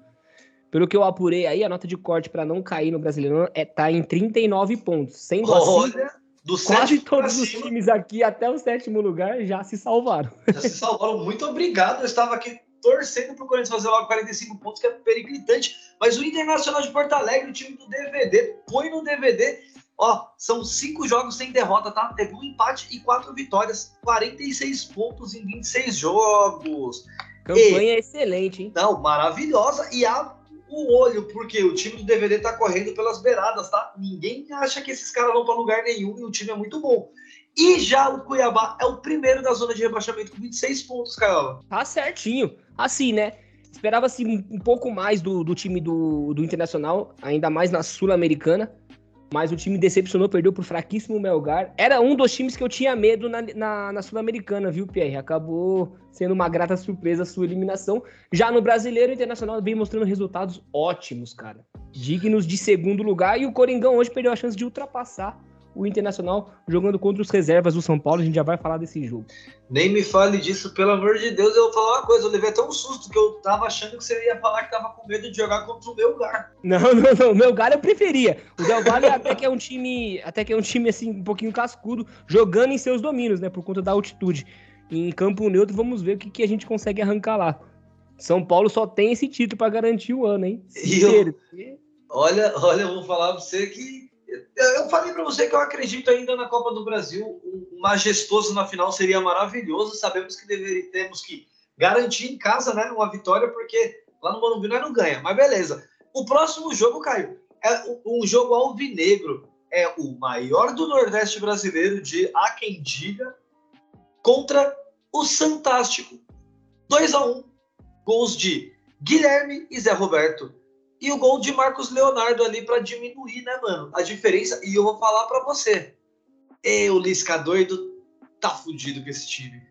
Pelo que eu apurei aí, a nota de corte para não cair no Brasileirão é tá em 39 pontos. Sendo assim, Olha, do quase todos os times aqui até o sétimo lugar já se salvaram. já se salvaram. Muito obrigado. Eu estava aqui torcendo pro Corinthians fazer logo 45 pontos, que é periclitante. Mas o Internacional de Porto Alegre, o time do DVD, põe no DVD Ó, são cinco jogos sem derrota, tá? Teve um empate e quatro vitórias. 46 pontos em 26 jogos. Campanha excelente, hein? Não, maravilhosa. E abre o olho, porque o time do DVD tá correndo pelas beiradas, tá? Ninguém acha que esses caras vão para lugar nenhum e o time é muito bom. E já o Cuiabá é o primeiro da zona de rebaixamento com 26 pontos, Caiola. Tá certinho. Assim, né? Esperava-se um um pouco mais do, do time do, do Internacional, ainda mais na Sul-Americana. Mas o time decepcionou, perdeu pro fraquíssimo Melgar. Era um dos times que eu tinha medo na, na, na Sul-Americana, viu, Pierre? Acabou sendo uma grata surpresa a sua eliminação. Já no Brasileiro, o Internacional vem mostrando resultados ótimos, cara. Dignos de segundo lugar. E o Coringão hoje perdeu a chance de ultrapassar o Internacional jogando contra os reservas do São Paulo. A gente já vai falar desse jogo. Nem me fale disso, pelo amor de Deus. Eu vou falar uma coisa, eu levei até um susto, que eu tava achando que você ia falar que tava com medo de jogar contra o meu lugar. Não, não, não. O Melgar eu preferia. O Del Valle até que é um time, até que é um time assim um pouquinho cascudo, jogando em seus domínios, né, por conta da altitude. Em campo neutro, vamos ver o que, que a gente consegue arrancar lá. São Paulo só tem esse título pra garantir o ano, hein? E Olha, olha, eu vou falar pra você que. Eu falei pra você que eu acredito ainda na Copa do Brasil. Um majestoso na final seria maravilhoso. Sabemos que deveria, temos que garantir em casa né, uma vitória, porque lá no Morumbi nós não ganha. Mas beleza. O próximo jogo, Caio, é um jogo alvinegro. É o maior do Nordeste brasileiro, de há quem diga, contra o Santástico. 2 a 1 Gols de Guilherme e Zé Roberto. E o gol de Marcos Leonardo ali para diminuir, né, mano? A diferença. E eu vou falar para você. Eu, Lisca doido, tá fudido com esse time.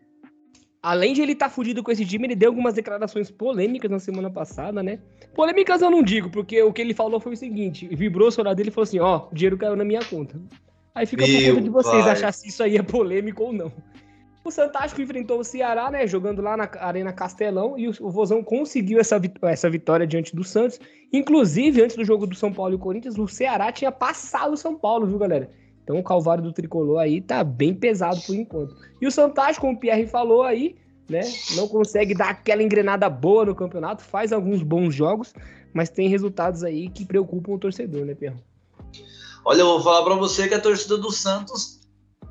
Além de ele estar fudido com esse time, ele deu algumas declarações polêmicas na semana passada, né? Polêmicas eu não digo, porque o que ele falou foi o seguinte: vibrou o celular dele e falou assim: ó, o dinheiro caiu na minha conta. Aí fica por conta de vocês pai. achar se isso aí é polêmico ou não. O Santástico enfrentou o Ceará, né? Jogando lá na Arena Castelão, e o, Vozão conseguiu essa, essa vitória diante do Santos. Inclusive, antes do jogo do São Paulo e Corinthians, o Ceará tinha passado o São Paulo, viu, galera? Então o calvário do tricolor aí tá bem pesado por enquanto. E o Santástico, como o Pierre falou aí, né? Não consegue dar aquela engrenada boa no campeonato, faz alguns bons jogos, mas tem resultados aí que preocupam o torcedor, né, Pierre? Olha, eu vou falar para você que a torcida do Santos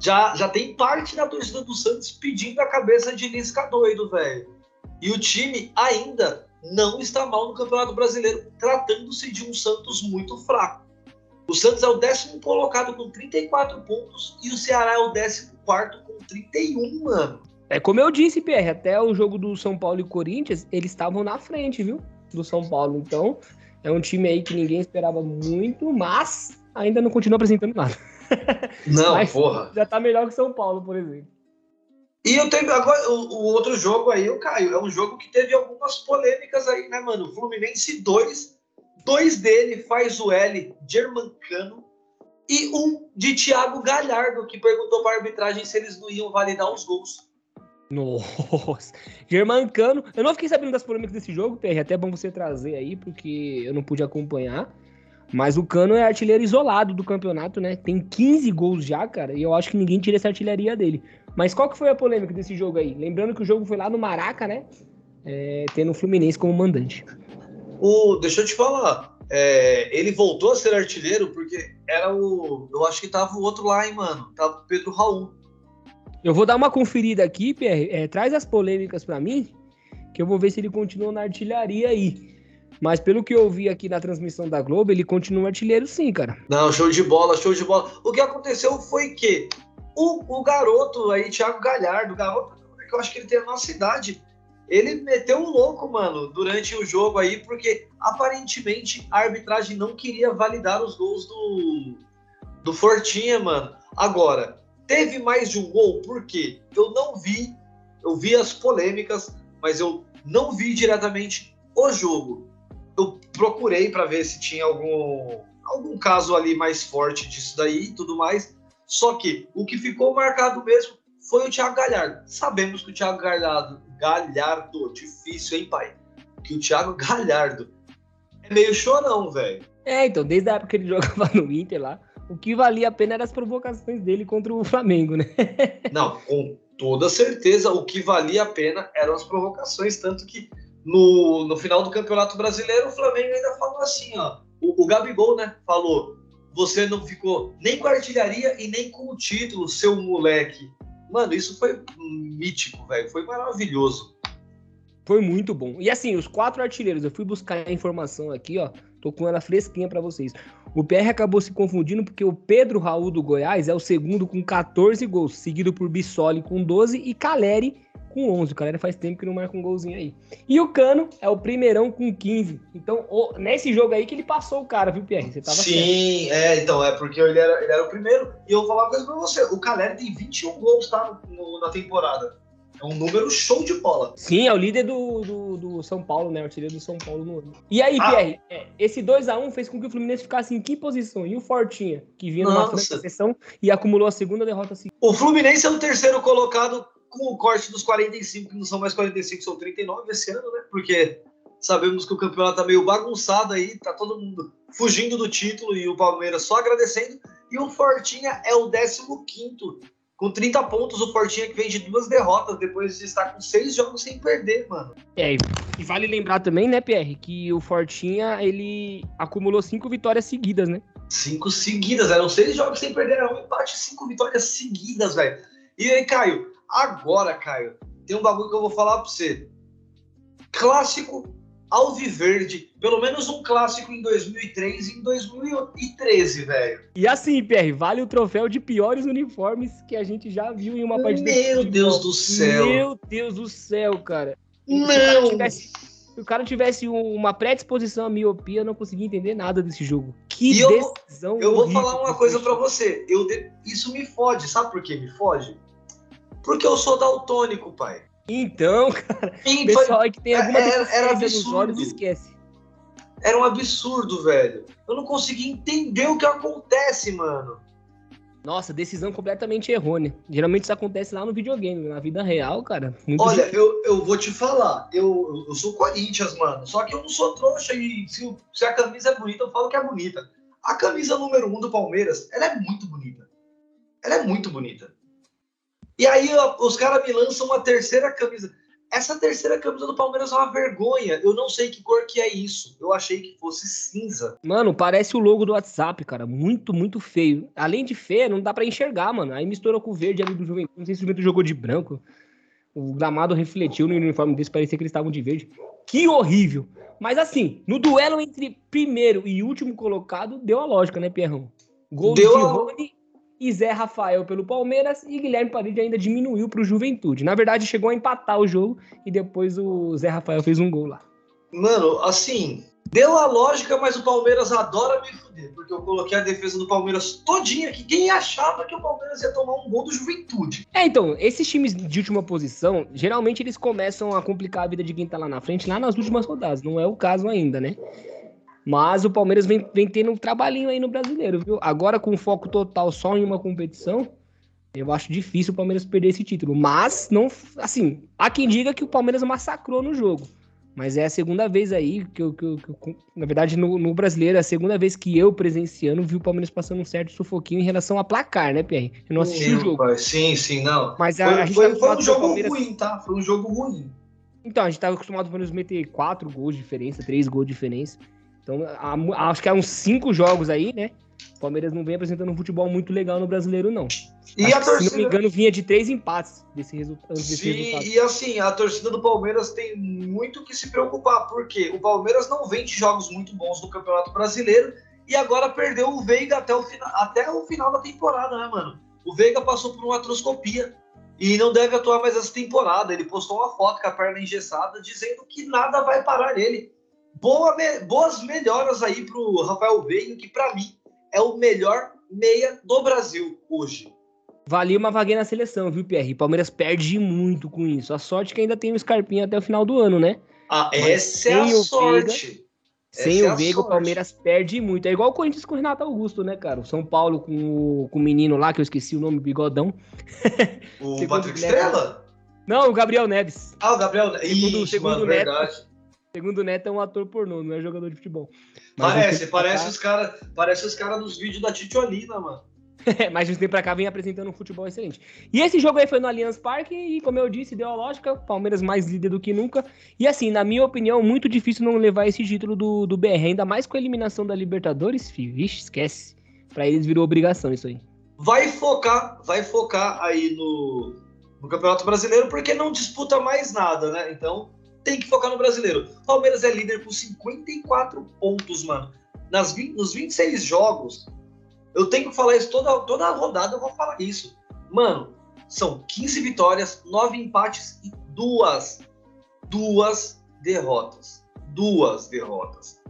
já, já tem parte da torcida do Santos pedindo a cabeça de Lisca doido, velho. E o time ainda não está mal no Campeonato Brasileiro, tratando-se de um Santos muito fraco. O Santos é o décimo colocado com 34 pontos e o Ceará é o décimo quarto com 31, mano. É como eu disse, Pierre, até o jogo do São Paulo e Corinthians, eles estavam na frente, viu? Do São Paulo. Então, é um time aí que ninguém esperava muito, mas ainda não continua apresentando nada. Não, Mas- porra. Já tá melhor que São Paulo, por exemplo. E eu tenho agora o, o outro jogo aí, o Caio, é um jogo que teve algumas polêmicas aí, né, mano? Fluminense 2, dois dele faz o L, Germancano, e um de Thiago Galhardo, que perguntou para a arbitragem se eles não iam validar os gols. Nossa. Germancano. Eu não fiquei sabendo das polêmicas desse jogo, PR. Até é bom você trazer aí, porque eu não pude acompanhar. Mas o Cano é artilheiro isolado do campeonato, né? Tem 15 gols já, cara. E eu acho que ninguém tira essa artilharia dele. Mas qual que foi a polêmica desse jogo aí? Lembrando que o jogo foi lá no Maraca, né? É, tendo o Fluminense como mandante. O, deixa eu te falar, é, ele voltou a ser artilheiro porque era o. Eu acho que tava o outro lá, hein, mano? Tava o Pedro Raul. Eu vou dar uma conferida aqui, PR. É, traz as polêmicas pra mim, que eu vou ver se ele continua na artilharia aí. Mas pelo que eu vi aqui na transmissão da Globo, ele continua artilheiro sim, cara. Não, show de bola, show de bola. O que aconteceu foi que o, o garoto aí, Thiago Galhardo, o garoto, que eu acho que ele tem a nossa idade, ele meteu um louco, mano, durante o jogo aí, porque aparentemente a arbitragem não queria validar os gols do, do Fortinha, mano. Agora, teve mais de um gol, por quê? Eu não vi, eu vi as polêmicas, mas eu não vi diretamente o jogo. Eu procurei para ver se tinha algum, algum caso ali mais forte disso daí e tudo mais. Só que o que ficou marcado mesmo foi o Thiago Galhardo. Sabemos que o Thiago Galhardo, Galhardo, difícil, hein, pai? Que o Thiago Galhardo é meio chorão, velho. É, então, desde a época que ele jogava no Inter lá, o que valia a pena eram as provocações dele contra o Flamengo, né? Não, com toda certeza, o que valia a pena eram as provocações, tanto que no, no final do Campeonato Brasileiro o Flamengo ainda falou assim, ó, o, o Gabigol, né, falou, você não ficou nem com a artilharia e nem com o título, seu moleque. Mano, isso foi mítico, velho. Foi maravilhoso. Foi muito bom. E assim, os quatro artilheiros, eu fui buscar a informação aqui, ó. Tô com ela fresquinha pra vocês. O PR acabou se confundindo porque o Pedro Raul do Goiás é o segundo com 14 gols, seguido por Bissoli com 12 e Caleri com 11. O Caleri faz tempo que não marca um golzinho aí. E o Cano é o primeirão com 15. Então, o- nesse jogo aí que ele passou o cara, viu, PR? Você tava certo. Sim, é, então, é porque ele era, ele era o primeiro. E eu vou falar uma coisa pra você: o Caleri tem 21 gols, tá? no- na temporada. É um número show de bola. Sim, é o líder do, do, do São Paulo, né? O artilheiro do São Paulo no ano. E aí, Ah. Pierre, é, esse 2x1 fez com que o Fluminense ficasse em que posição? E o Fortinha, que vinha numa Nossa. franca sessão e acumulou a segunda derrota seguida. O Fluminense é o terceiro colocado com o corte dos 45, que não são mais 45, são 39 esse ano, né? Porque sabemos que o campeonato tá meio bagunçado aí, tá todo mundo fugindo do título e o Palmeiras só agradecendo. E o Fortinha é o 15 com 30 pontos. O Fortinha que vem de duas derrotas depois de estar com seis jogos sem perder, mano. É, e vale lembrar também, né, Pierre, que o Fortinha, ele acumulou cinco vitórias seguidas, né? Cinco seguidas, eram seis jogos sem perder, era um empate, cinco vitórias seguidas, velho. E aí, Caio, agora, Caio, tem um bagulho que eu vou falar pra você. Clássico Alviverde, pelo menos um clássico em 2003 e em 2013, velho. E assim, Pierre, vale o troféu de piores uniformes que a gente já viu em uma partida. de Meu futebol. Deus do céu. Meu Deus do céu, cara. Se o cara Não! tivesse, se o cara tivesse um- uma predisposição à miopia, eu não conseguia entender nada desse jogo. Que E eu- decisão Eu vou horrível falar uma coisa pra você. Eu de- Isso me fode, sabe por que me fode? Porque eu sou daltônico, pai. Então, cara, E o foi- pessoal aí que tem alguma era- era nos absurdo. olhos esquece. Era um absurdo, velho. Eu não conseguia entender o que acontece, mano. Nossa, decisão completamente errônea. Geralmente isso acontece lá no videogame, na vida real, cara. Olha, eu, eu vou te falar, eu, eu sou Corinthians, mano. Só que eu não sou trouxa e se, se a camisa é bonita, eu falo que é bonita. A camisa número um do Palmeiras, ela é muito bonita. Ela é muito bonita. E aí ó, os caras me lançam uma terceira camisa. Essa terceira camisa do Palmeiras é uma vergonha. Eu não sei que cor que é isso. Eu achei que fosse cinza. Mano, parece o logo do WhatsApp, cara. Muito, muito feio. Além de feio, não dá pra enxergar, mano. Aí misturou com o verde ali do Juventude. Não sei se o Juventude jogou de branco. O gramado refletiu no uniforme deles, parecia que eles estavam de verde. Que horrível. Mas assim, no duelo entre primeiro e último colocado, deu a lógica, né, Pierrão? Gol Deu de a- Rony e Zé Rafael pelo Palmeiras e Guilherme Parede ainda diminuiu pro Juventude. Na verdade, chegou a empatar o jogo e depois o Zé Rafael fez um gol lá. Mano, assim, deu a lógica, mas o Palmeiras adora me fuder, porque eu coloquei a defesa do Palmeiras todinha aqui. Quem achava que o Palmeiras ia tomar um gol do Juventude? É, então, esses times de última posição, geralmente eles começam a complicar a vida de quem tá lá na frente, lá nas últimas rodadas. Não é o caso ainda, né? Mas o Palmeiras vem, vem tendo um trabalhinho aí no brasileiro, viu? Agora com foco total só em uma competição, eu acho difícil o Palmeiras perder esse título. Mas, não, assim, há quem diga que o Palmeiras massacrou no jogo. Mas é a segunda vez aí que eu, que eu- que eu- na verdade, no, no brasileiro, é a segunda vez que eu, presenciando, vi o Palmeiras passando um certo sufoquinho em relação a placar, né, Pierre? Eu não assisti o Meu jogo. pai, Sim, sim, não. Mas a, Foi, a gente foi- tá foi um o jogo Palmeiras- ruim, tá? Foi um jogo ruim. Então, a gente tava acostumado menos meter quatro gols de diferença, três gols de diferença. Então, há- acho que há uns cinco jogos aí, né? O Palmeiras não vem apresentando um futebol muito legal no brasileiro, não. E Acho a que, Se não me torcida. engano, vinha de três empates desse, resulta desse Sim, resultado. e assim, a torcida do Palmeiras tem muito que se preocupar, porque o Palmeiras não vem de jogos muito bons no Campeonato Brasileiro e agora perdeu o Veiga até o, fina- até o final da temporada, né, mano? O Veiga passou por uma atroscopia e não deve atuar mais essa temporada. Ele postou uma foto com a perna engessada dizendo que nada vai parar nele. Boa boas melhoras aí pro Rafael Veiga, que pra mim é o melhor meia do Brasil hoje. Valia uma vaguinha na seleção, viu, Pierre? O Palmeiras perde muito com isso. A sorte é que ainda tem o Scarpinha até o final do ano, né? Ah, Mas essa é a sem o sorte. Sem Essa é o Veiga, o sorte. Palmeiras perde muito. É igual o Corinthians com o Renato Augusto, né, cara? O São Paulo com o, com o menino lá, que eu esqueci o nome, Bigodão. O Patrick. Estrela? Não, o Gabriel Neves. Ah, o Gabriel. Segundo- Ixi, segundo mano, Neto. verdade. Segundo o Neto, é um ator pornô, não é jogador de futebol. Mas Parece, parece cá- os caras parece os cara dos vídeos da Titiolina, mano. Mas de um tempo pra cá vem apresentando um futebol excelente. E esse jogo aí foi no Allianz Parque e, como eu disse, deu a lógica, Palmeiras mais líder do que nunca. E assim, na minha opinião, muito difícil não levar esse título do, do BR, ainda mais com a eliminação da Libertadores, filho. Vixe, esquece. Pra eles virou obrigação isso aí. vai focar, vai focar aí no, no Campeonato Brasileiro, porque não disputa mais nada, né? Então tem que focar no brasileiro. Palmeiras é líder com 54 pontos, mano. Nas 20, nos 26 jogos, eu tenho que falar isso toda, toda rodada, eu vou falar isso. Mano, são 15 vitórias, 9 empates e duas, duas derrotas. Duas derrotas.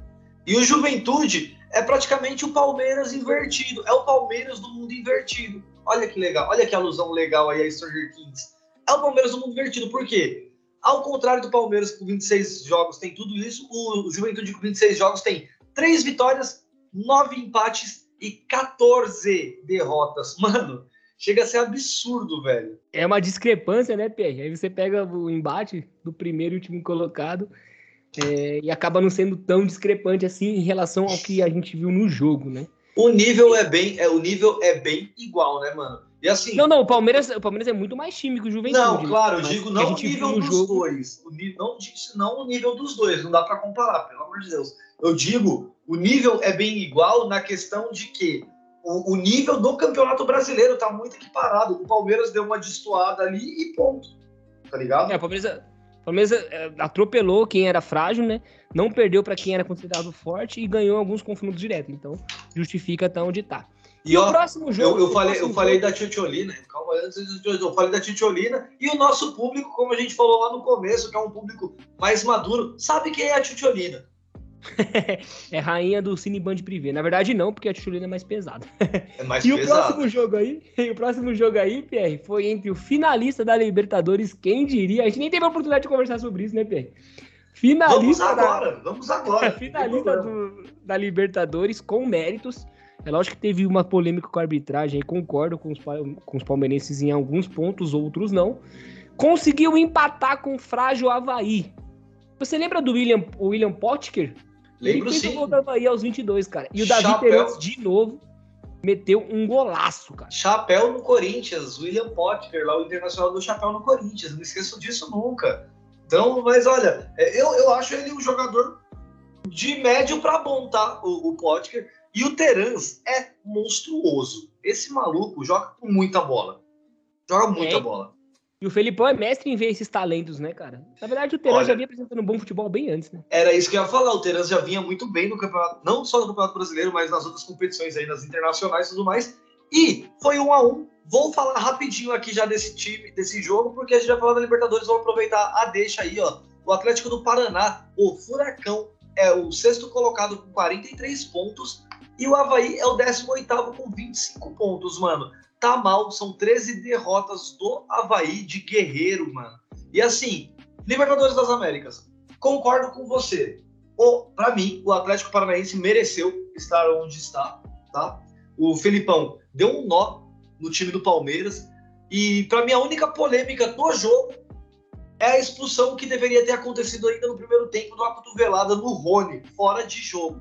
E o Juventude é praticamente o Palmeiras invertido. É o Palmeiras do mundo invertido. Olha que legal, olha que alusão legal aí a Stranger Kings. É o Palmeiras do mundo invertido, por quê? Ao contrário do Palmeiras, que com 26 jogos tem tudo isso, o Juventude com 26 jogos tem 3 vitórias, 9 empates e 14 derrotas. Mano, chega a ser absurdo, velho. É uma discrepância, né, Pierre? Aí você pega o embate do primeiro e último colocado é, e acaba não sendo tão discrepante assim em relação ao que a gente viu no jogo, né? O nível é bem, é, o nível é bem igual, né, mano? E assim, Não, não, o Palmeiras, o Palmeiras é muito mais time que o Juventude. Não, claro, eu digo não o nível dos jogo. dois. O nível, não disse não o nível dos dois, não dá pra comparar, pelo amor de Deus. Eu digo, o nível é bem igual na questão de que o, o nível do Campeonato Brasileiro tá muito equiparado. O Palmeiras deu uma destoada ali e ponto. Tá ligado? É, o Palmeiras, o Palmeiras é, atropelou quem era frágil, né? Não perdeu pra quem era considerado forte e ganhou alguns confrontos diretos. Então, justifica até onde tá. E o ó, próximo jogo. eu, eu o falei, eu falei jogo- da Titiolina, calma, eu falei da Titiolina e o nosso público, como a gente falou lá no começo, que é um público mais maduro, sabe quem é a Titiolina. É rainha do Cineband Privé. Na verdade, não, porque a Tchulina é mais pesada. É mais E o pesado. próximo jogo aí, e o próximo jogo aí, Pierre, foi entre o finalista da Libertadores, quem diria? A gente nem teve a oportunidade de conversar sobre isso, né, Pierre? Vamos Finalista da, agora, vamos agora. finalista do- da Libertadores com méritos. É lógico que teve uma polêmica com a arbitragem, concordo com os, com os palmeirenses em alguns pontos, outros não. Conseguiu empatar com o frágil Havaí. Você lembra do William, o William Potker? Lembro Ele sim. o gol do Havaí aos 22, cara. E o Davi Chapéu. De novo, meteu um golaço, cara. Chapéu no Corinthians, William Potker, lá o Internacional do Chapéu no Corinthians, não esqueço disso nunca. Então, mas olha, é, eu, eu acho ele um jogador de médio para bom, tá? O, o Potker. E o Terans é monstruoso. Esse maluco joga com muita bola. Joga muita É. bola. E o Felipão é mestre em ver esses talentos, né, cara? Na verdade, o Olha- já vinha apresentando um bom futebol bem antes, né? Era isso que eu ia falar. O Terans já vinha muito bem no campeonato, não só no Campeonato Brasileiro, mas nas outras competições aí, nas internacionais e tudo mais. E foi um a um. Vou falar rapidinho aqui já desse time, desse jogo, porque a gente vai falar da Libertadores. Vamos aproveitar a deixa aí, ó. O Atlético do Paraná, o Furacão, é o sexto colocado com 43 pontos. E o Havaí é o 18 com 25 pontos, mano. Tá mal, são 13 derrotas do Havaí de guerreiro, mano. E assim, Libertadores das Américas, concordo com você. O, pra mim, o Atlético Paranaense mereceu estar onde está, tá? O Felipão deu um nó no time do Palmeiras. E pra mim, a única polêmica do jogo é a expulsão que deveria ter acontecido ainda no primeiro tempo uma cotovelada no Rony, fora de jogo.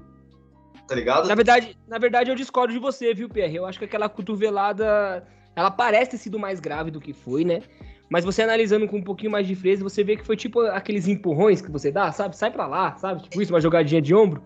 Tá ligado? Na verdade, na verdade, eu discordo de você, viu, Pierre? Eu acho que aquela cotovelada, ela parece ter sido mais grave do que foi, né? Mas você analisando com um pouquinho mais de frieza, você vê que foi tipo aqueles empurrões que você dá, sabe? Sai pra lá, sabe? Tipo isso, uma jogadinha de ombro.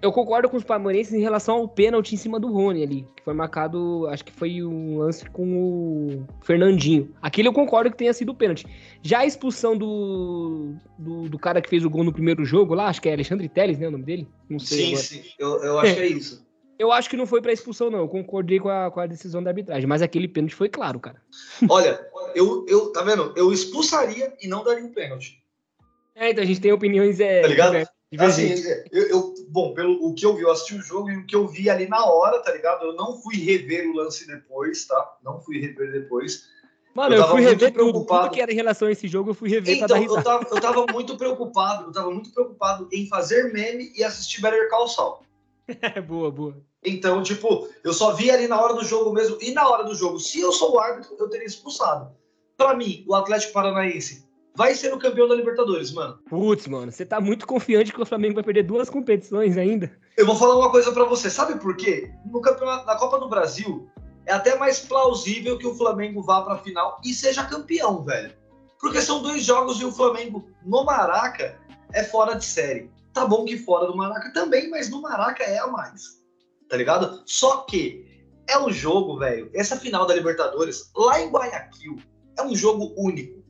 Eu concordo com os palmeirenses em relação ao pênalti em cima do Rony ali, que foi marcado, acho que foi um lance com o Fernandinho. Aquele eu concordo que tenha sido pênalti. Já a expulsão do, do, do cara que fez o gol no primeiro jogo lá, acho que é Alexandre Teles, né, o nome dele? Não sei Sim, agora. sim. Eu, eu acho que é isso. Eu acho que não foi pra expulsão, não. Eu concordei com a, com a decisão da arbitragem. Mas aquele pênalti foi claro, cara. Olha, eu, eu, tá vendo? Eu expulsaria e não daria um pênalti. É, então a gente tem opiniões. É, Tá ligado? diver- Assim, divergentes. eu, eu- bom, pelo o que eu vi, eu assisti o jogo e o que eu vi ali na hora, tá ligado? Eu não fui rever o lance depois, tá? Não fui rever depois. Mano, eu eu, fui rever preocupado. tudo que era em relação a esse jogo, eu fui rever pra Então, dar eu risada. tava, eu tava muito preocupado, eu tava muito preocupado em fazer meme e assistir Better Call Saul. boa, boa. Então, tipo, eu só vi ali na hora do jogo mesmo. E na hora do jogo, se eu sou o árbitro, eu teria expulsado. Pra mim, o Atlético Paranaense vai ser o campeão da Libertadores, mano. Putz, mano, você tá muito confiante que o Flamengo vai perder duas competições ainda. Eu vou falar uma coisa pra você. Sabe por quê? No campeonato, na Copa do Brasil, é até mais plausível que o Flamengo vá pra final e seja campeão, velho. Porque são dois jogos e o Flamengo no Maraca é fora de série. Tá bom que fora do Maraca também, mas no Maraca é a mais. tá ligado? Só que é um jogo, velho. Essa final da Libertadores, lá em Guayaquil, é um jogo único.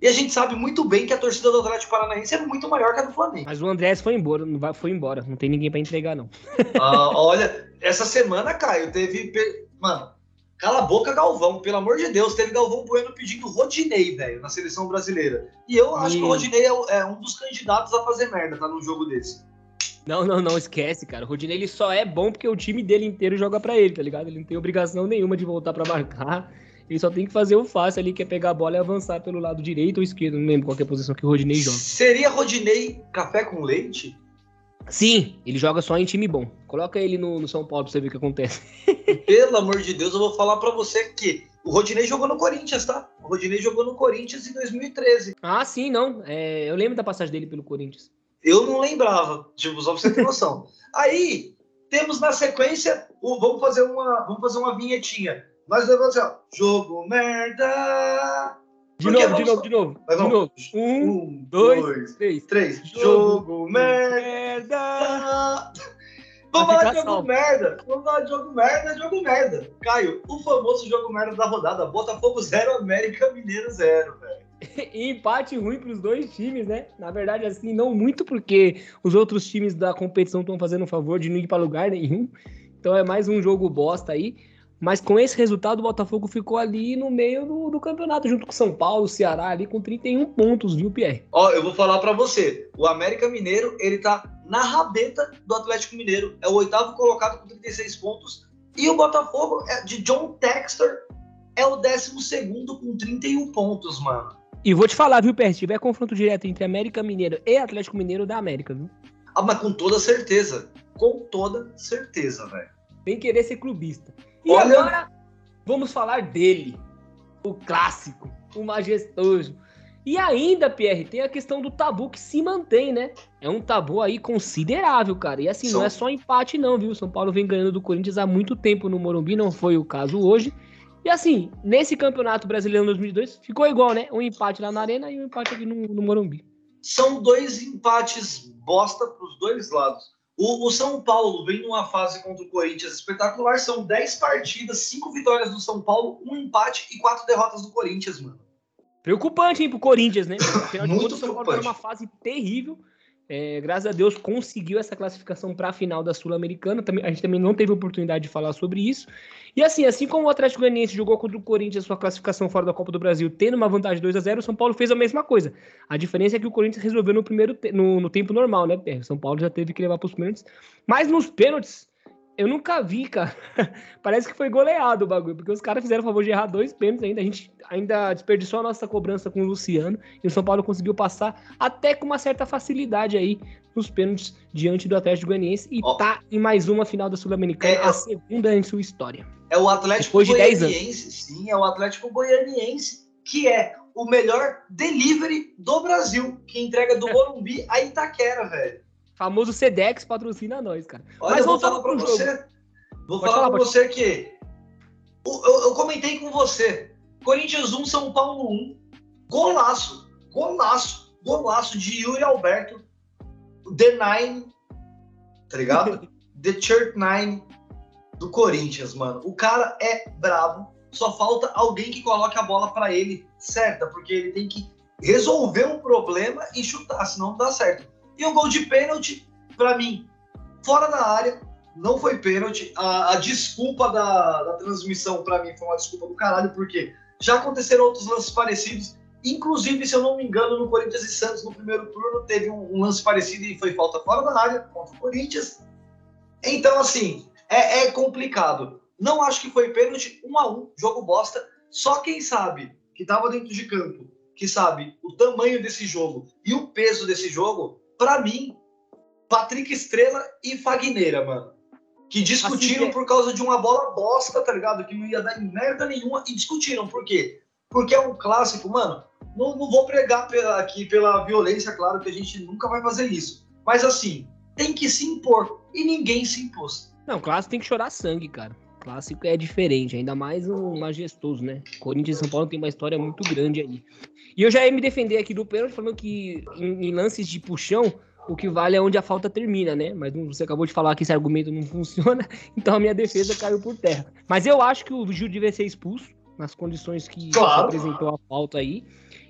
E a gente sabe muito bem que a torcida do Atlético Paranaense é muito maior que a do Flamengo. Mas o Andrés foi embora, não vai, foi embora. Não tem ninguém pra entregar, não. Ah, olha, essa semana, Caio, teve. Mano, cala a boca, Galvão. Pelo amor de Deus, teve Galvão Bueno pedindo Rodinei, velho, na seleção brasileira. E eu acho que o. Rodinei é, é um dos candidatos a fazer merda, tá num jogo desse. Não, não, não, esquece, cara. O Rodinei ele só é bom porque o time dele inteiro joga pra ele, tá ligado? Ele não tem obrigação nenhuma de voltar pra marcar. Ele só tem que fazer o fácil ali, que é pegar a bola e avançar pelo lado direito ou esquerdo. Não lembro qual é a posição que o Rodinei joga. Seria Rodinei café com leite? Sim, ele joga só em time bom. Coloca ele no, no São Paulo pra você ver o que acontece. Pelo amor de Deus, eu vou falar pra você que o Rodinei jogou no Corinthians, tá? O Rodinei jogou no Corinthians em 2013. Ah, sim, não. É, eu lembro da passagem dele pelo Corinthians. Eu não lembrava, tipo, só pra você ter noção. Aí, temos na sequência, o- vamos fazer uma, vamos fazer uma vinhetinha. Nós levamos assim, ó, jogo merda. De Porque novo, de novo, de novo. Mas De vamos. novo. Um, Um, dois, dois, três. três. Jogo merda. merda. Vamos falar de jogo salvo. merda. Vamos falar de jogo merda, jogo merda. Caio, o famoso jogo merda da rodada. Botafogo 0, América Mineiro 0, velho. E empate ruim pros dois times, né? Na verdade, assim, não muito porque os outros times da competição estão fazendo um favor de não ir pra lugar nenhum. Então é mais um jogo bosta aí. Mas com esse resultado, o Botafogo ficou ali no meio do, do campeonato, junto com São Paulo, Ceará, ali com 31 pontos, viu, Pierre? Ó, eu vou falar pra você. O América Mineiro, ele tá na rabeta do Atlético Mineiro. É o oitavo colocado com 36 pontos. E o Botafogo, é de John Textor, é o décimo segundo com 31 pontos, mano. E vou te falar, viu, Pierre? Se tiver confronto direto entre América Mineiro e Atlético Mineiro, da América, viu? Ah, mas com toda certeza. Com toda certeza, velho. Sem querer ser clubista. E Olha- agora, vamos falar dele. O clássico, o majestoso. E ainda, Pierre, tem a questão do tabu que se mantém, né? É um tabu aí considerável, cara. E assim, São- não é só empate, não, viu? São Paulo vem ganhando do Corinthians há muito tempo no Morumbi, não foi o caso hoje. E assim, nesse campeonato brasileiro 2002, ficou igual, né? Um empate lá na Arena e um empate aqui no, no Morumbi. São dois empates bosta pros dois lados. O, o São Paulo vem numa fase contra o Corinthians espetacular. São 10 partidas, 5 vitórias do São Paulo, um empate e 4 derrotas do Corinthians, mano. Preocupante, hein, pro Corinthians, né? Afinal de contas, o São Paulo tá numa fase terrível. É, graças a Deus conseguiu essa classificação para a final da Sul-Americana. A gente também não teve oportunidade de falar sobre isso. E assim, assim como o Atlético Goianiense jogou contra o Corinthians sua classificação fora da Copa do Brasil, tendo uma vantagem 2 a 0 o São Paulo fez a mesma coisa. A diferença é que o Corinthians resolveu no primeiro te- no, no tempo normal, né, Pierre? O São Paulo já teve que levar para os pênaltis. Mas nos pênaltis, eu nunca vi, cara. Parece que foi goleado o bagulho, porque os caras fizeram o favor de errar dois pênaltis ainda. A gente ainda desperdiçou a nossa cobrança com o Luciano e o São Paulo conseguiu passar até com uma certa facilidade aí nos pênaltis diante do Atlético Goianiense e Ó. tá em mais uma final da Sul-Americana, É, a segunda em sua história. É o Atlético de 10 Goianiense, sim, é o Atlético Goianiense, que é o melhor delivery do Brasil, que entrega do Morumbi a Itaquera, velho. Famoso Sedex patrocina nós, cara. Olha, Mas eu vou falar pra jogo. você. Vou Pode falar falar, pra você que. o- Eu, eu comentei com você. Corinthians 1, São Paulo 1. Golaço. Golaço. Golaço de Yuri Alberto. The Nine. Tá ligado? The Church Nine do Corinthians, mano. O cara é brabo. Só falta alguém que coloque a bola pra ele certa, porque ele tem que resolver um problema e chutar, senão não dá certo. E o gol de pênalti, pra mim, fora da área, não foi pênalti. A, a desculpa da, da transmissão, pra mim, foi uma desculpa do caralho, porque já aconteceram outros lances parecidos. Inclusive, se eu não me engano, no Corinthians e Santos, no primeiro turno, teve um, um lance parecido e foi falta fora da área contra o Corinthians. Então, assim, é, é complicado. Não acho que foi pênalti, um a um, jogo bosta. Só quem sabe que tava dentro de campo, que sabe o tamanho desse jogo e o peso desse jogo, pra mim, Patrick Estrela e Fagneira, mano. Que discutiram Assim é. por causa de uma bola bosta, tá ligado? Que não ia dar em merda nenhuma e discutiram. Por quê? Porque é um clássico, mano. Não, não vou pregar pela- aqui pela violência, claro que a gente nunca vai fazer isso. Mas assim, tem que se impor. E ninguém se impôs. Não, clássico tem que chorar sangue, cara. Clássico é diferente, ainda mais um majestoso, né? Corinthians e São Paulo tem uma história muito grande aí. E eu já ia me defender aqui do pênalti, falando que em, em lances de puxão, o que vale é onde a falta termina, né? Mas você acabou de falar que esse argumento não funciona, então a minha defesa caiu por terra. Mas eu acho que o Gil devia ser expulso, nas condições que Claro. apresentou a falta aí.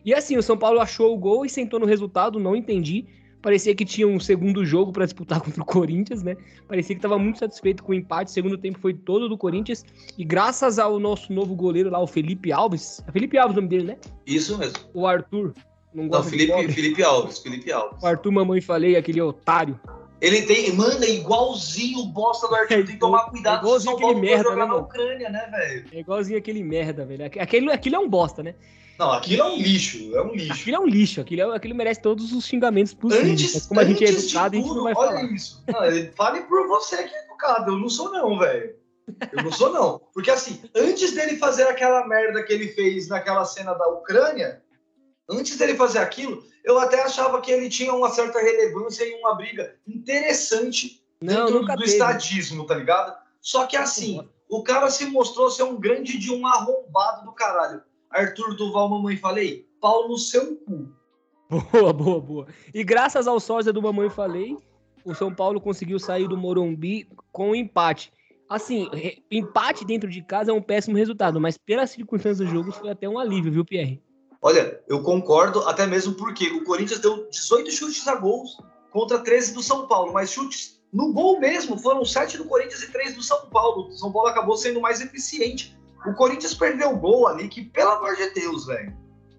E assim, o São Paulo achou o gol e sentou no resultado, não entendi. Parecia que tinha um segundo jogo para disputar contra o Corinthians, né? Parecia que estava muito satisfeito com o empate. O segundo tempo foi todo do Corinthians. E graças ao nosso novo goleiro lá, o Felipe Alves. É Felipe Alves o nome dele, né? Isso mesmo. O Arthur. Não Não, Felipe. Felipe Alves, Felipe Alves. O Arthur, mamãe falei, aquele otário. Ele tem, mano, é igualzinho o bosta do Arthur. É Tem que tomar cuidado é igualzinho aquele merda, jogar né, na? Ucrânia, né, velho? É igualzinho aquele merda, velho. Aquele, aquilo é um bosta, né? Não, aquilo é um lixo, é um lixo. Aquilo é um lixo. Aquilo, é, aquilo merece todos os xingamentos possíveis. Antes, Mas como a gente é educado, a gente tudo, não vai olha falar. isso. Não, fale por você que é educado. Eu não sou, não, velho. Eu não sou, não. Porque, assim, antes dele fazer aquela merda que ele fez naquela cena da Ucrânia, antes dele fazer aquilo, eu até achava que ele tinha uma certa relevância e uma briga interessante Não, dentro do teve. estadismo, tá ligado? Só que, assim, o cara se mostrou ser um grande de um arrombado do caralho. Arthur Duval, mamãe, falei, pau no seu cu. Boa, boa, boa. E graças ao sósia do Mamãe Falei, o São Paulo conseguiu sair do Morumbi com um empate. Assim, empate dentro de casa é um péssimo resultado, mas pelas circunstâncias do jogo foi até um alívio, viu, Pierre? Olha, eu concordo, até mesmo porque o Corinthians deu 18 chutes a gols contra 13 do São Paulo, mas chutes no gol mesmo foram 7 do Corinthians e 3 do São Paulo. O São Paulo acabou sendo mais eficiente. O Corinthians perdeu o gol ali, que pelo amor de Deus, velho.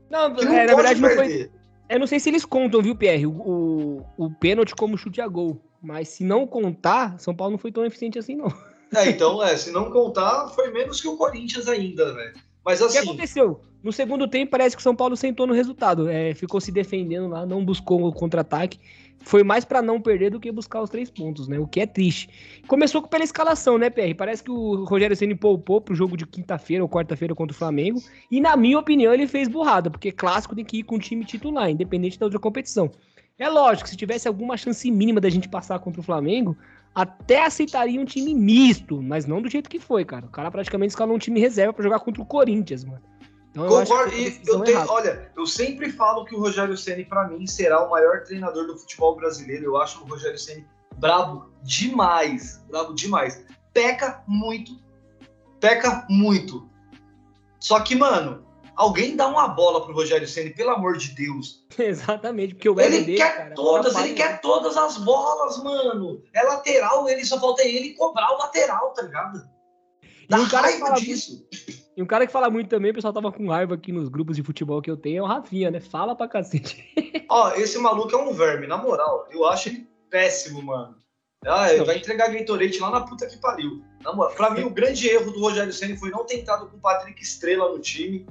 Não, não é, na verdade não foi. perder. Eu não sei se eles contam, viu, Pierre, o, o, o pênalti como chute a gol. Mas se não contar, São Paulo não foi tão eficiente assim, não. É, então, é, se não contar, foi menos que o Corinthians ainda, velho. Mas O que assim, aconteceu? No segundo tempo, parece que o São Paulo sentou no resultado. É, ficou se defendendo lá, não buscou o contra-ataque. Foi mais pra não perder do que buscar os três pontos, né? O que é triste. Começou pela escalação, né, PR? Parece que o Rogério Ceni poupou pro jogo de quinta-feira ou quarta-feira contra o Flamengo. E, na minha opinião, ele fez burrada, porque clássico tem que ir com o time titular, independente da outra competição. É lógico, se tivesse alguma chance mínima da gente passar contra o Flamengo, até aceitaria um time misto, mas não do jeito que foi, cara. O cara praticamente escalou um time reserva pra jogar contra o Corinthians, mano. Então, eu Concordo, e decisão eu tenho, errada. olha, eu sempre falo que o Rogério Ceni para mim será o maior treinador do futebol brasileiro. Eu acho o Rogério Ceni brabo demais, brabo demais. Peca muito, peca muito. Só que, mano, alguém dá uma bola pro Rogério Ceni, pelo amor de Deus. Exatamente, porque o Ele dele, quer cara, todas, ele quer todas as bolas, mano. É lateral, ele só falta ele cobrar o lateral, tá ligado? Dá E raiva disso. E um cara que fala muito também, o pessoal tava com raiva aqui nos grupos de futebol que eu tenho, é o Rafinha, né? Fala pra cacete. Ó, esse maluco é um verme, na moral. Eu acho ele péssimo, mano. Ah, ele Não. vai entregar Gatorade lá na puta que pariu. Na moral, pra mim, o grande erro do Rogério Ceni foi não ter entrado com o Patrick Estrela no time.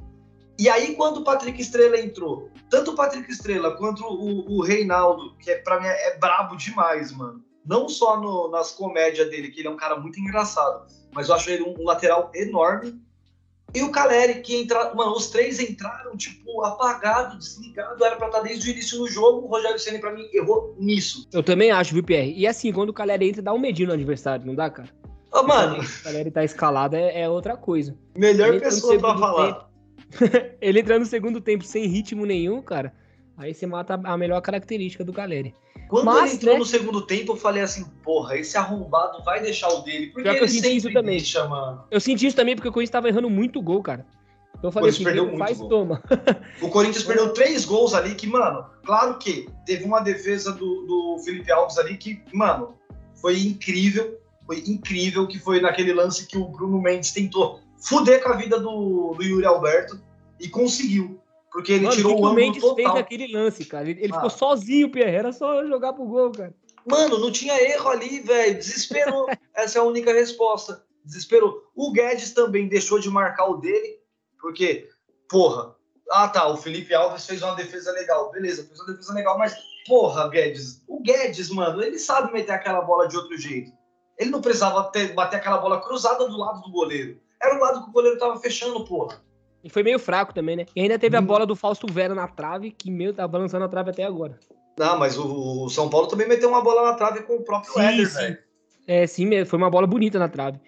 E aí, quando o Patrick Estrela entrou, tanto o Patrick Estrela quanto o, o Reinaldo, que é, pra mim é, é brabo demais, mano. Não só no- nas comédias dele, que ele é um cara muito engraçado, mas eu acho ele um, um lateral enorme. E o Caleri, que entra. Mano, os três entraram, tipo, apagado, desligado. Era pra estar desde o início do jogo. O Rogério Ceni pra mim, errou nisso. Eu também acho, viu, Pierre? E assim, quando o Caleri entra, dá um medinho no adversário, não dá, cara? Ô, mano, o Caleri tá escalado é, é outra coisa. melhor entra no pessoa pra falar. Ele entrando no segundo tempo sem ritmo nenhum, cara, aí você mata a melhor característica do Caleri. Quando Mas, ele entrou né? no segundo tempo, eu falei assim, porra, esse arrombado vai deixar o dele. Porque Pior que ele eu senti isso também. deixa, mano. Eu senti isso também porque o Corinthians tava errando muito gol, cara. Então eu falei assim, perdeu faz, gol. toma. O Corinthians perdeu três gols ali que, mano, claro que teve uma defesa do, do Felipe Alves ali que, mano, foi incrível. Foi incrível que foi naquele lance que o Bruno Mendes tentou fuder com a vida do, do Yuri Alberto e conseguiu. Porque ele Mano, tirou o o o ângulo total. fez naquele lance, cara? Ele, ele Ah. ficou sozinho, Pierre. Era só jogar pro gol, cara. Mano, não tinha erro ali, velho. Desesperou. Essa é a única resposta. Desesperou. O Guedes também deixou de marcar o dele, porque, porra. Ah, tá. O Felipe Alves fez uma defesa legal. Beleza, fez uma defesa legal, mas, porra, Guedes. O Guedes, mano, ele sabe meter aquela bola de outro jeito. Ele não precisava ter, bater aquela bola cruzada do lado do goleiro. Era o lado que o goleiro tava fechando, porra. E foi meio fraco também, né? E ainda teve a Hum. bola do Fausto Vera na trave, que, meu, tá balançando a trave até agora. Não, mas o, o São Paulo também meteu uma bola na trave com o próprio Sim, Éder, sim. velho. É, sim, foi uma bola bonita na trave.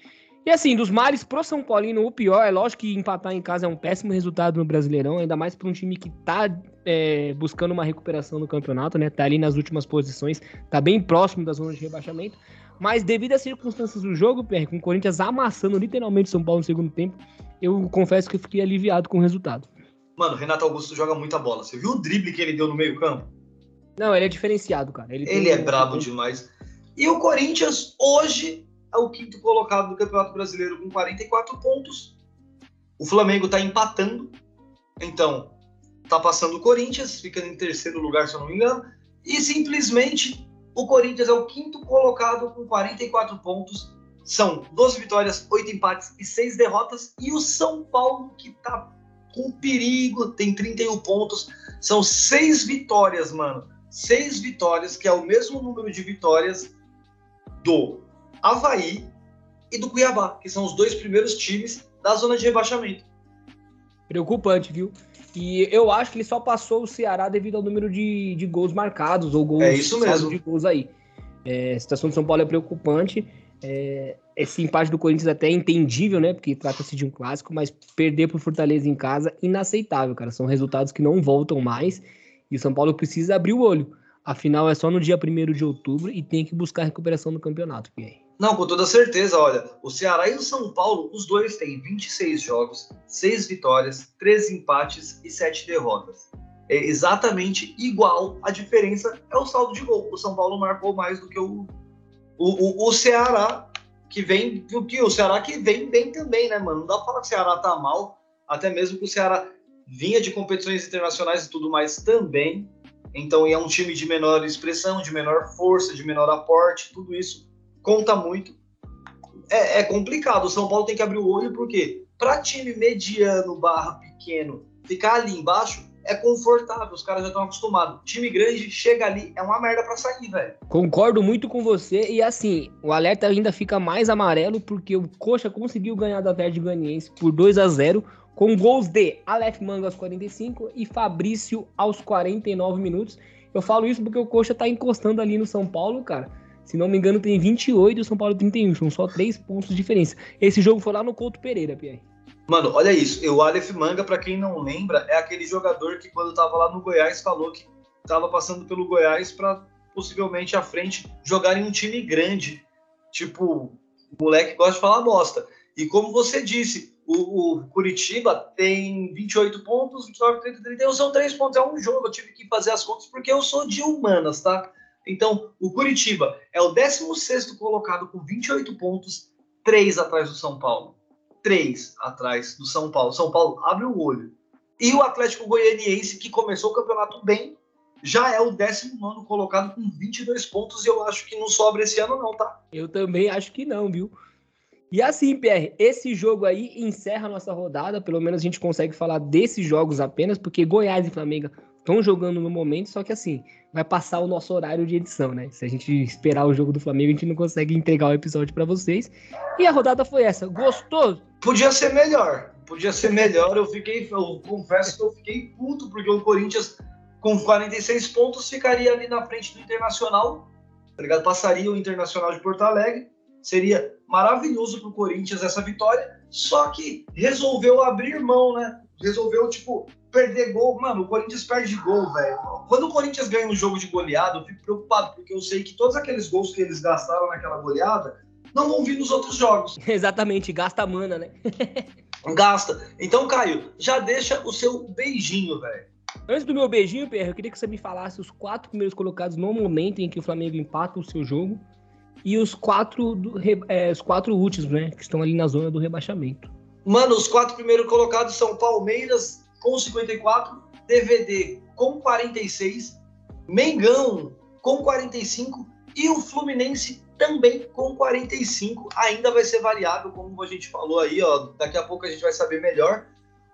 E assim, dos males pro São Paulino, o pior é lógico que empatar em casa é um péssimo resultado no Brasileirão, ainda mais para um time que tá é, buscando uma recuperação no campeonato, né? Tá ali nas últimas posições, tá bem próximo da zona de rebaixamento. Mas devido às circunstâncias do jogo, PR, com o Corinthians amassando literalmente São Paulo no segundo tempo, eu confesso que eu fiquei aliviado com o resultado. Mano, Renato Augusto joga muita bola. Você viu o drible que ele deu no meio-campo? Não, ele é diferenciado, cara. Ele, Ele é um- brabo demais. E o Corinthians, hoje, é o quinto colocado do Campeonato Brasileiro com 44 pontos. O Flamengo tá empatando. Então, tá passando o Corinthians, fica em terceiro lugar, se eu não me engano. E simplesmente o Corinthians é o quinto colocado com 44 pontos. São 12 vitórias, 8 empates e 6 derrotas. E o São Paulo, que tá com perigo, tem 31 pontos. São 6 vitórias, mano. 6 vitórias, que é o mesmo número de vitórias do Havaí e do Cuiabá, que são os dois primeiros times da zona de rebaixamento. Preocupante, viu? E eu acho que ele só passou o Ceará devido ao número de, de gols marcados, ou gols É isso mesmo. de gols aí. É, a situação do São Paulo é preocupante. É, esse empate do Corinthians até é entendível, né? Porque trata-se de um clássico, mas perder pro Fortaleza em casa, inaceitável, cara. São resultados que não voltam mais. E o São Paulo precisa abrir o olho. Afinal, é só no dia 1 de outubro e tem que buscar a recuperação do campeonato, Pierre. Não, com toda certeza, olha, o Ceará e o São Paulo, os dois têm 26 jogos, 6 vitórias, 13 empates e 7 derrotas. É exatamente igual, a diferença é o saldo de gol. O São Paulo marcou mais do que o, o, o, o Ceará, que vem, o que o Ceará que vem bem também, né, mano? Não dá pra falar que o Ceará tá mal, até mesmo que o Ceará vinha de competições internacionais e tudo mais também. Então, é um time de menor expressão, de menor força, de menor aporte, tudo isso conta muito. É, é complicado. O São Paulo tem que abrir o olho, porque para time mediano barra pequeno ficar ali embaixo é confortável, os caras já estão acostumados. Time grande chega ali, é uma merda para sair, velho. Concordo muito com você. E assim, o alerta ainda fica mais amarelo porque o Coxa conseguiu ganhar da Verde Ganiense por 2 a 0 com gols de Aleph Manga aos 45 e Fabrício aos 49 minutos. Eu falo isso porque o Coxa tá encostando ali no São Paulo, cara. Se não me engano, tem 28 e o São Paulo 31. São só 3 pontos de diferença. Esse jogo foi lá no Couto Pereira, Pierre. Mano, olha isso. O Aleph Manga, para quem não lembra, é aquele jogador que quando tava lá no Goiás falou que tava passando pelo Goiás para possivelmente à frente jogar em um time grande. Tipo, moleque gosta de falar bosta. E como você disse, o, o Curitiba tem 28 pontos, 29, 30, 31, são 3 pontos. É um jogo, eu tive que fazer as contas porque eu sou de humanas, tá? Então, o Curitiba é o 16 colocado com 28 pontos, 3 atrás do São Paulo. 3 atrás do São Paulo. São Paulo abre o olho. E o Atlético Goianiense, que começou o campeonato bem, já é o 19 colocado com 22 pontos. E eu acho que não sobra esse ano, não, tá? Eu também acho que não, viu? E assim, Pierre, esse jogo aí encerra a nossa rodada. Pelo menos a gente consegue falar desses jogos apenas, porque Goiás e Flamengo estão jogando no momento, só que assim, vai passar o nosso horário de edição, né? Se a gente esperar o jogo do Flamengo, a gente não consegue entregar o episódio para vocês. E a rodada foi essa. Gostoso? Podia ser melhor. Podia ser melhor. Eu fiquei, eu confesso que eu fiquei puto, porque o Corinthians, com 46 pontos, ficaria ali na frente do Internacional. Tá ligado? Passaria o Internacional de Porto Alegre. Seria maravilhoso pro Corinthians essa vitória. Só que resolveu abrir mão, né? Resolveu, tipo, perder gol. Mano, o Corinthians perde gol, velho. Quando o Corinthians ganha um jogo de goleada, eu fico preocupado, porque eu sei que todos aqueles gols que eles gastaram naquela goleada não vão vir nos outros jogos. Exatamente, gasta mana, né? Gasta. Então, Caio, já deixa o seu beijinho, velho. Antes do meu beijinho, Pierre, eu queria que você me falasse os quatro primeiros colocados no momento em que o Flamengo empata o seu jogo e os quatro, do, é, os quatro últimos, né? Que estão ali na zona do rebaixamento. Mano, os quatro primeiros colocados são Palmeiras com 54, DVD com 46, Mengão com 45 e o Fluminense também com 45. Ainda vai ser variável, como a gente falou aí, ó. Daqui a pouco a gente vai saber melhor.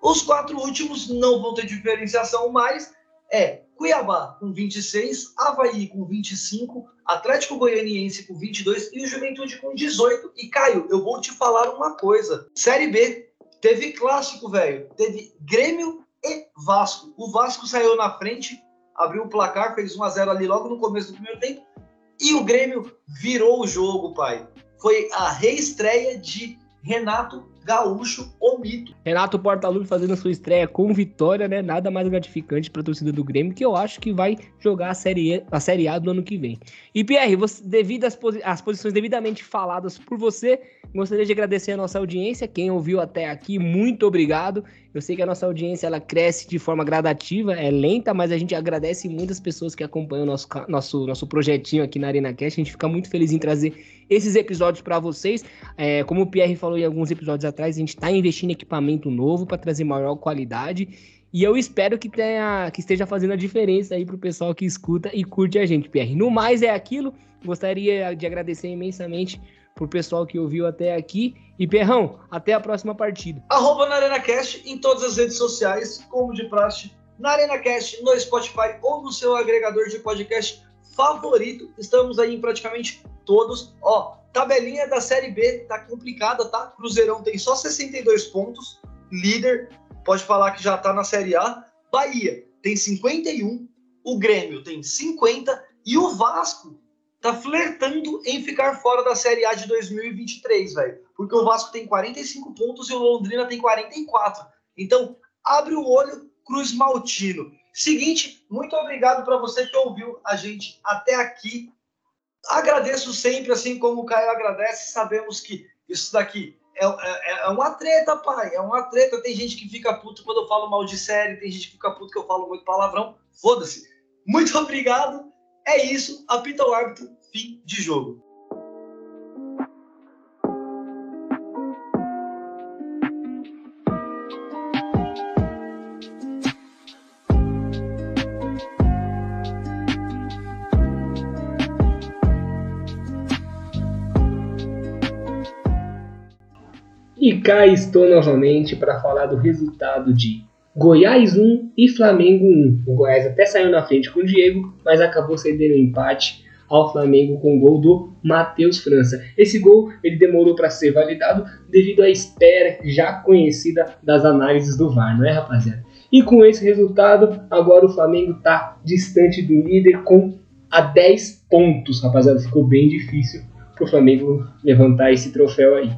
Os quatro últimos não vão ter diferenciação, mas é Cuiabá com 26, Havaí com 25, Atlético Goianiense com 22 e o Juventude com 18. E Caio, eu vou te falar uma coisa. Série B teve clássico, velho. Teve Grêmio e Vasco. O Vasco saiu na frente, abriu o placar, fez 1 a 0 ali logo no começo do primeiro tempo. E o Grêmio virou o jogo, pai. Foi a reestreia de Renato Gaúcho, o mito. Renato Portaluppi fazendo sua estreia com vitória, né? Nada mais gratificante para a torcida do Grêmio, que eu acho que vai jogar a série, a série A do ano que vem. E Pierre, você, devido às, posi às posições devidamente faladas por você, gostaria de agradecer a nossa audiência, quem ouviu até aqui, muito obrigado. Eu sei que a nossa audiência ela cresce de forma gradativa, é lenta, mas a gente agradece muitas pessoas que acompanham o nosso, nosso, nosso projetinho aqui na Arena Cast. A gente fica muito feliz em trazer esses episódios para vocês. É, como o Pierre falou em alguns episódios atrás, a gente está investindo em equipamento novo para trazer maior qualidade. E eu espero que, tenha, que esteja fazendo a diferença aí para o pessoal que escuta e curte a gente, Pierre. No mais é aquilo. Gostaria de agradecer imensamente pro pessoal que ouviu até aqui. E Perrão, até a próxima partida. Arroba na ArenaCast em todas as redes sociais, como de praxe, na ArenaCast, no Spotify ou no seu agregador de podcast favorito. Estamos aí em praticamente todos. Ó, tabelinha da Série B tá complicada, tá? Cruzeirão tem só 62 pontos, líder, pode falar que já tá na Série A. Bahia tem 51, o Grêmio tem 50 e o Vasco tá flertando em ficar fora da Série A de 2023, velho. Porque o Vasco tem 45 pontos e o Londrina tem 44. Então, abre o olho, Cruz Maltino. Seguinte, muito obrigado para você que ouviu a gente até aqui. Agradeço sempre, assim como o Caio agradece. Sabemos que isso daqui é, é, é, uma treta, pai. É uma treta. Tem gente que fica puto quando eu falo mal de série, tem gente que fica puto que eu falo muito palavrão. Foda-se. Muito obrigado é isso, apita o árbitro, fim de jogo. E cá estou novamente para falar do resultado de Goiás 1 e Flamengo 1. O Goiás até saiu na frente com o Diego, mas acabou cedendo empate ao Flamengo com o gol do Matheus França. Esse gol ele demorou para ser validado devido à espera já conhecida das análises do VAR, não é, rapaziada? E com esse resultado, agora o Flamengo está distante do líder com a 10 pontos, rapaziada. Ficou bem difícil para o Flamengo levantar esse troféu aí.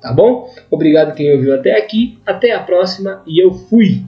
Tá bom? Obrigado quem ouviu até aqui. Até a próxima e eu fui!